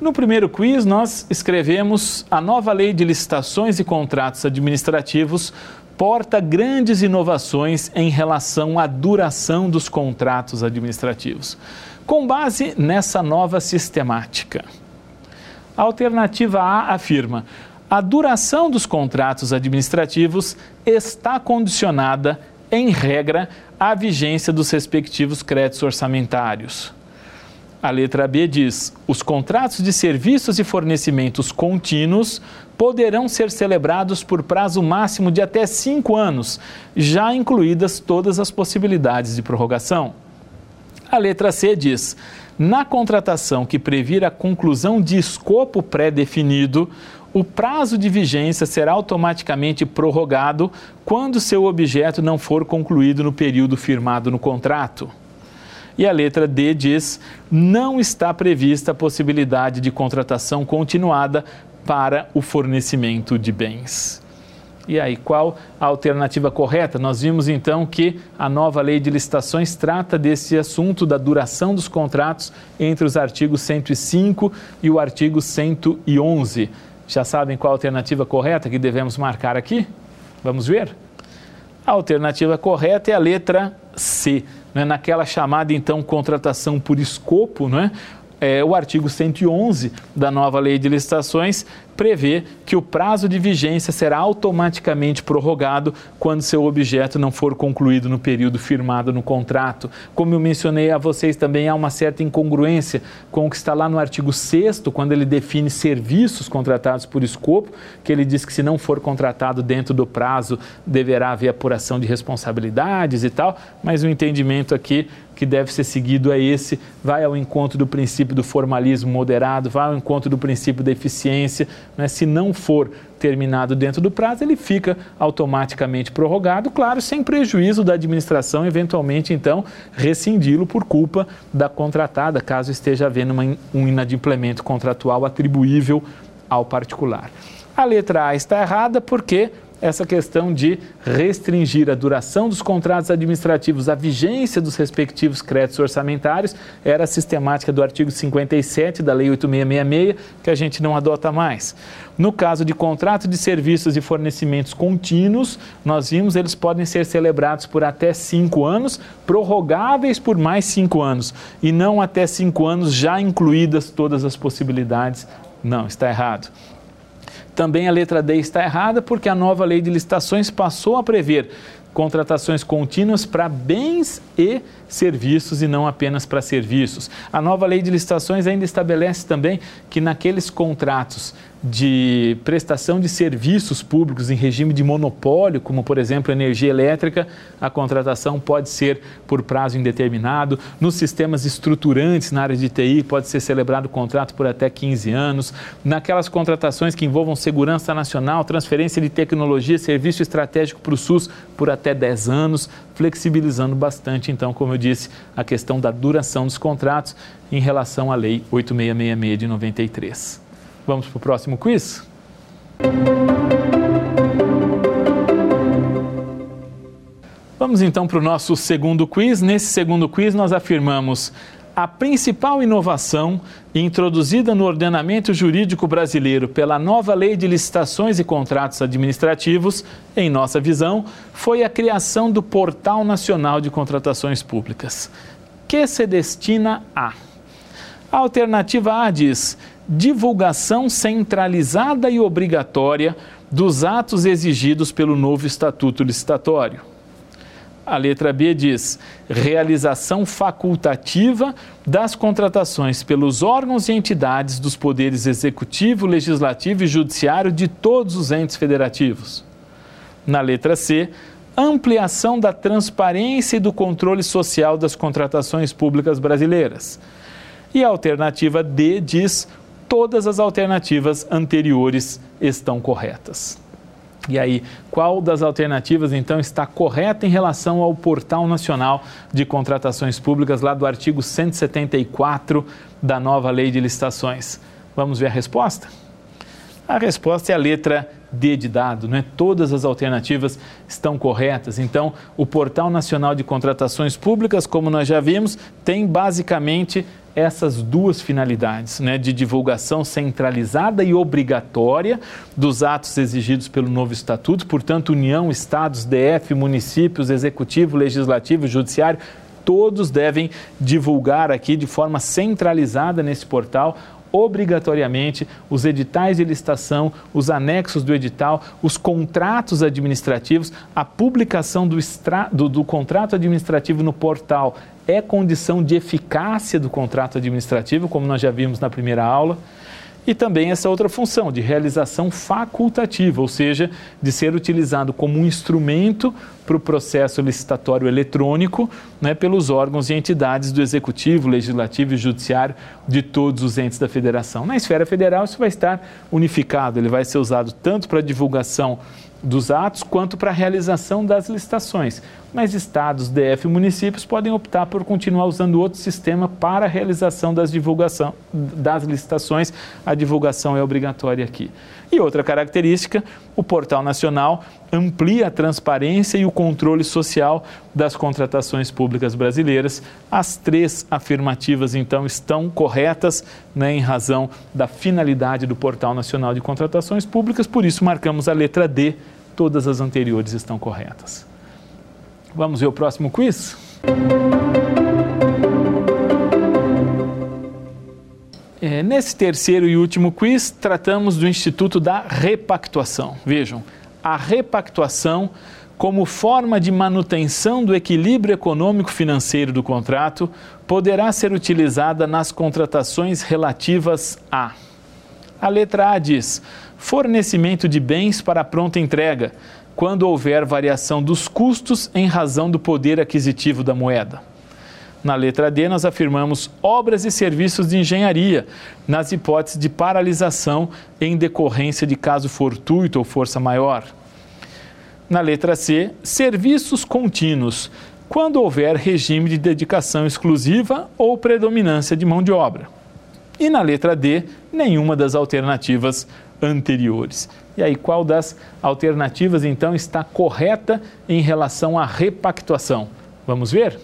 No primeiro quiz, nós escrevemos a nova lei de licitações e contratos administrativos porta grandes inovações em relação à duração dos contratos administrativos. Com base nessa nova sistemática, a alternativa A afirma: a duração dos contratos administrativos está condicionada, em regra, à vigência dos respectivos créditos orçamentários. A letra B diz: os contratos de serviços e fornecimentos contínuos poderão ser celebrados por prazo máximo de até cinco anos, já incluídas todas as possibilidades de prorrogação. A letra C diz: na contratação que previr a conclusão de escopo pré-definido, o prazo de vigência será automaticamente prorrogado quando seu objeto não for concluído no período firmado no contrato. E a letra D diz: não está prevista a possibilidade de contratação continuada para o fornecimento de bens. E aí, qual a alternativa correta? Nós vimos então que a nova lei de licitações trata desse assunto da duração dos contratos entre os artigos 105 e o artigo 111. Já sabem qual a alternativa correta que devemos marcar aqui? Vamos ver? A alternativa correta é a letra C, né? naquela chamada então contratação por escopo, não é? É, o artigo 111 da nova lei de licitações prevê que o prazo de vigência será automaticamente prorrogado quando seu objeto não for concluído no período firmado no contrato. Como eu mencionei a vocês, também há uma certa incongruência com o que está lá no artigo 6, quando ele define serviços contratados por escopo, que ele diz que se não for contratado dentro do prazo, deverá haver apuração de responsabilidades e tal, mas o entendimento aqui que deve ser seguido é esse, vai ao encontro do princípio do formalismo moderado, vai ao encontro do princípio da eficiência. Né? Se não for terminado dentro do prazo, ele fica automaticamente prorrogado, claro, sem prejuízo da administração, eventualmente, então, rescindi-lo por culpa da contratada, caso esteja havendo uma, um inadimplemento contratual atribuível ao particular. A letra A está errada porque essa questão de restringir a duração dos contratos administrativos à vigência dos respectivos créditos orçamentários era sistemática do artigo 57 da Lei 8666, que a gente não adota mais. No caso de contrato de serviços e fornecimentos contínuos, nós vimos eles podem ser celebrados por até cinco anos, prorrogáveis por mais cinco anos, e não até cinco anos, já incluídas todas as possibilidades. Não, está errado. Também a letra D está errada porque a nova lei de licitações passou a prever contratações contínuas para bens e serviços e não apenas para serviços. A nova lei de licitações ainda estabelece também que naqueles contratos de prestação de serviços públicos em regime de monopólio, como por exemplo energia elétrica, a contratação pode ser por prazo indeterminado. Nos sistemas estruturantes na área de TI, pode ser celebrado contrato por até 15 anos. Naquelas contratações que envolvam segurança nacional, transferência de tecnologia, serviço estratégico para o SUS por até 10 anos, flexibilizando bastante, então, como eu disse, a questão da duração dos contratos em relação à Lei 8666 de 93. Vamos para o próximo quiz? Vamos então para o nosso segundo quiz. Nesse segundo quiz, nós afirmamos a principal inovação introduzida no ordenamento jurídico brasileiro pela nova Lei de Licitações e Contratos Administrativos, em nossa visão, foi a criação do Portal Nacional de Contratações Públicas, que se destina a. A alternativa A diz divulgação centralizada e obrigatória dos atos exigidos pelo novo Estatuto Licitatório. A letra B diz: realização facultativa das contratações pelos órgãos e entidades dos poderes executivo, legislativo e judiciário de todos os entes federativos. Na letra C, ampliação da transparência e do controle social das contratações públicas brasileiras. E a alternativa D diz: todas as alternativas anteriores estão corretas. E aí, qual das alternativas então está correta em relação ao Portal Nacional de Contratações Públicas, lá do artigo 174 da nova Lei de Licitações? Vamos ver a resposta? A resposta é a letra D de dado, não é? Todas as alternativas estão corretas. Então, o Portal Nacional de Contratações Públicas, como nós já vimos, tem basicamente essas duas finalidades, né, de divulgação centralizada e obrigatória dos atos exigidos pelo novo estatuto, portanto, União, Estados, DF, municípios, Executivo, Legislativo, Judiciário, todos devem divulgar aqui de forma centralizada nesse portal obrigatoriamente os editais de licitação, os anexos do edital, os contratos administrativos, a publicação do, extra, do, do contrato administrativo no portal é condição de eficácia do contrato administrativo, como nós já vimos na primeira aula e também essa outra função de realização facultativa, ou seja, de ser utilizado como um instrumento para o processo licitatório eletrônico né, pelos órgãos e entidades do Executivo, Legislativo e Judiciário de todos os entes da federação. Na esfera federal, isso vai estar unificado, ele vai ser usado tanto para divulgação dos atos quanto para a realização das licitações. Mas estados, DF e municípios podem optar por continuar usando outro sistema para a realização das divulgação das licitações. A divulgação é obrigatória aqui. E outra característica, o Portal Nacional amplia a transparência e o controle social das contratações públicas brasileiras. As três afirmativas, então, estão corretas né, em razão da finalidade do Portal Nacional de Contratações Públicas, por isso marcamos a letra D. Todas as anteriores estão corretas. Vamos ver o próximo quiz? É, nesse terceiro e último quiz, tratamos do Instituto da Repactuação. Vejam, a repactuação como forma de manutenção do equilíbrio econômico-financeiro do contrato poderá ser utilizada nas contratações relativas a. A letra A diz: fornecimento de bens para pronta entrega, quando houver variação dos custos em razão do poder aquisitivo da moeda. Na letra D, nós afirmamos obras e serviços de engenharia, nas hipóteses de paralisação em decorrência de caso fortuito ou força maior. Na letra C, serviços contínuos, quando houver regime de dedicação exclusiva ou predominância de mão de obra. E na letra D, nenhuma das alternativas anteriores. E aí, qual das alternativas então está correta em relação à repactuação? Vamos ver?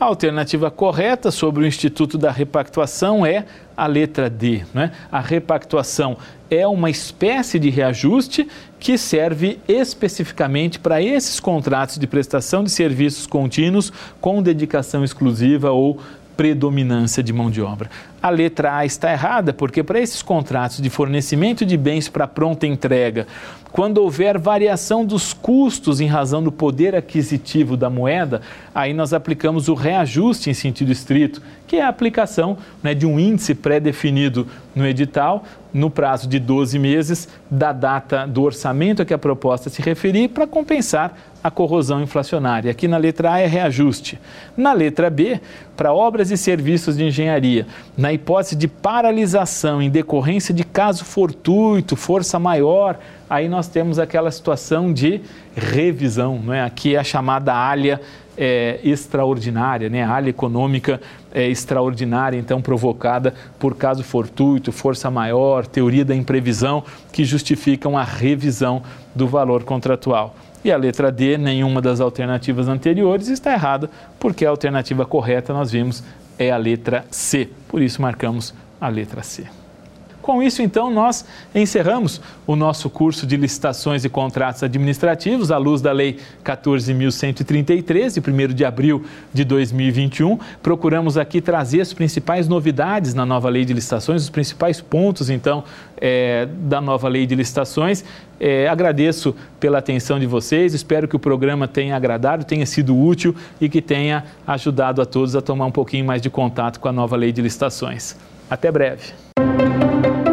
A alternativa correta sobre o Instituto da Repactuação é a letra D. Né? A repactuação é uma espécie de reajuste que serve especificamente para esses contratos de prestação de serviços contínuos com dedicação exclusiva ou predominância de mão de obra. A letra A está errada, porque para esses contratos de fornecimento de bens para pronta entrega, quando houver variação dos custos em razão do poder aquisitivo da moeda, aí nós aplicamos o reajuste em sentido estrito, que é a aplicação né, de um índice pré-definido no edital, no prazo de 12 meses, da data do orçamento a que a proposta se referir, para compensar a corrosão inflacionária. Aqui na letra A é reajuste. Na letra B, para obras e serviços de engenharia, na hipótese de paralisação em decorrência de caso fortuito, força maior, aí nós temos aquela situação de revisão, não é? Aqui é a chamada alha é, extraordinária, né? a área econômica é, extraordinária, então provocada por caso fortuito, força maior, teoria da imprevisão, que justificam a revisão do valor contratual. E a letra D, nenhuma das alternativas anteriores está errada, porque a alternativa correta nós vimos é a letra C. Por isso marcamos a letra C. Com isso, então, nós encerramos o nosso curso de licitações e contratos administrativos à luz da Lei 14.133, de 1 de abril de 2021. Procuramos aqui trazer as principais novidades na nova Lei de Licitações, os principais pontos, então, é, da nova Lei de Licitações. É, agradeço pela atenção de vocês, espero que o programa tenha agradado, tenha sido útil e que tenha ajudado a todos a tomar um pouquinho mais de contato com a nova Lei de Licitações. Até breve.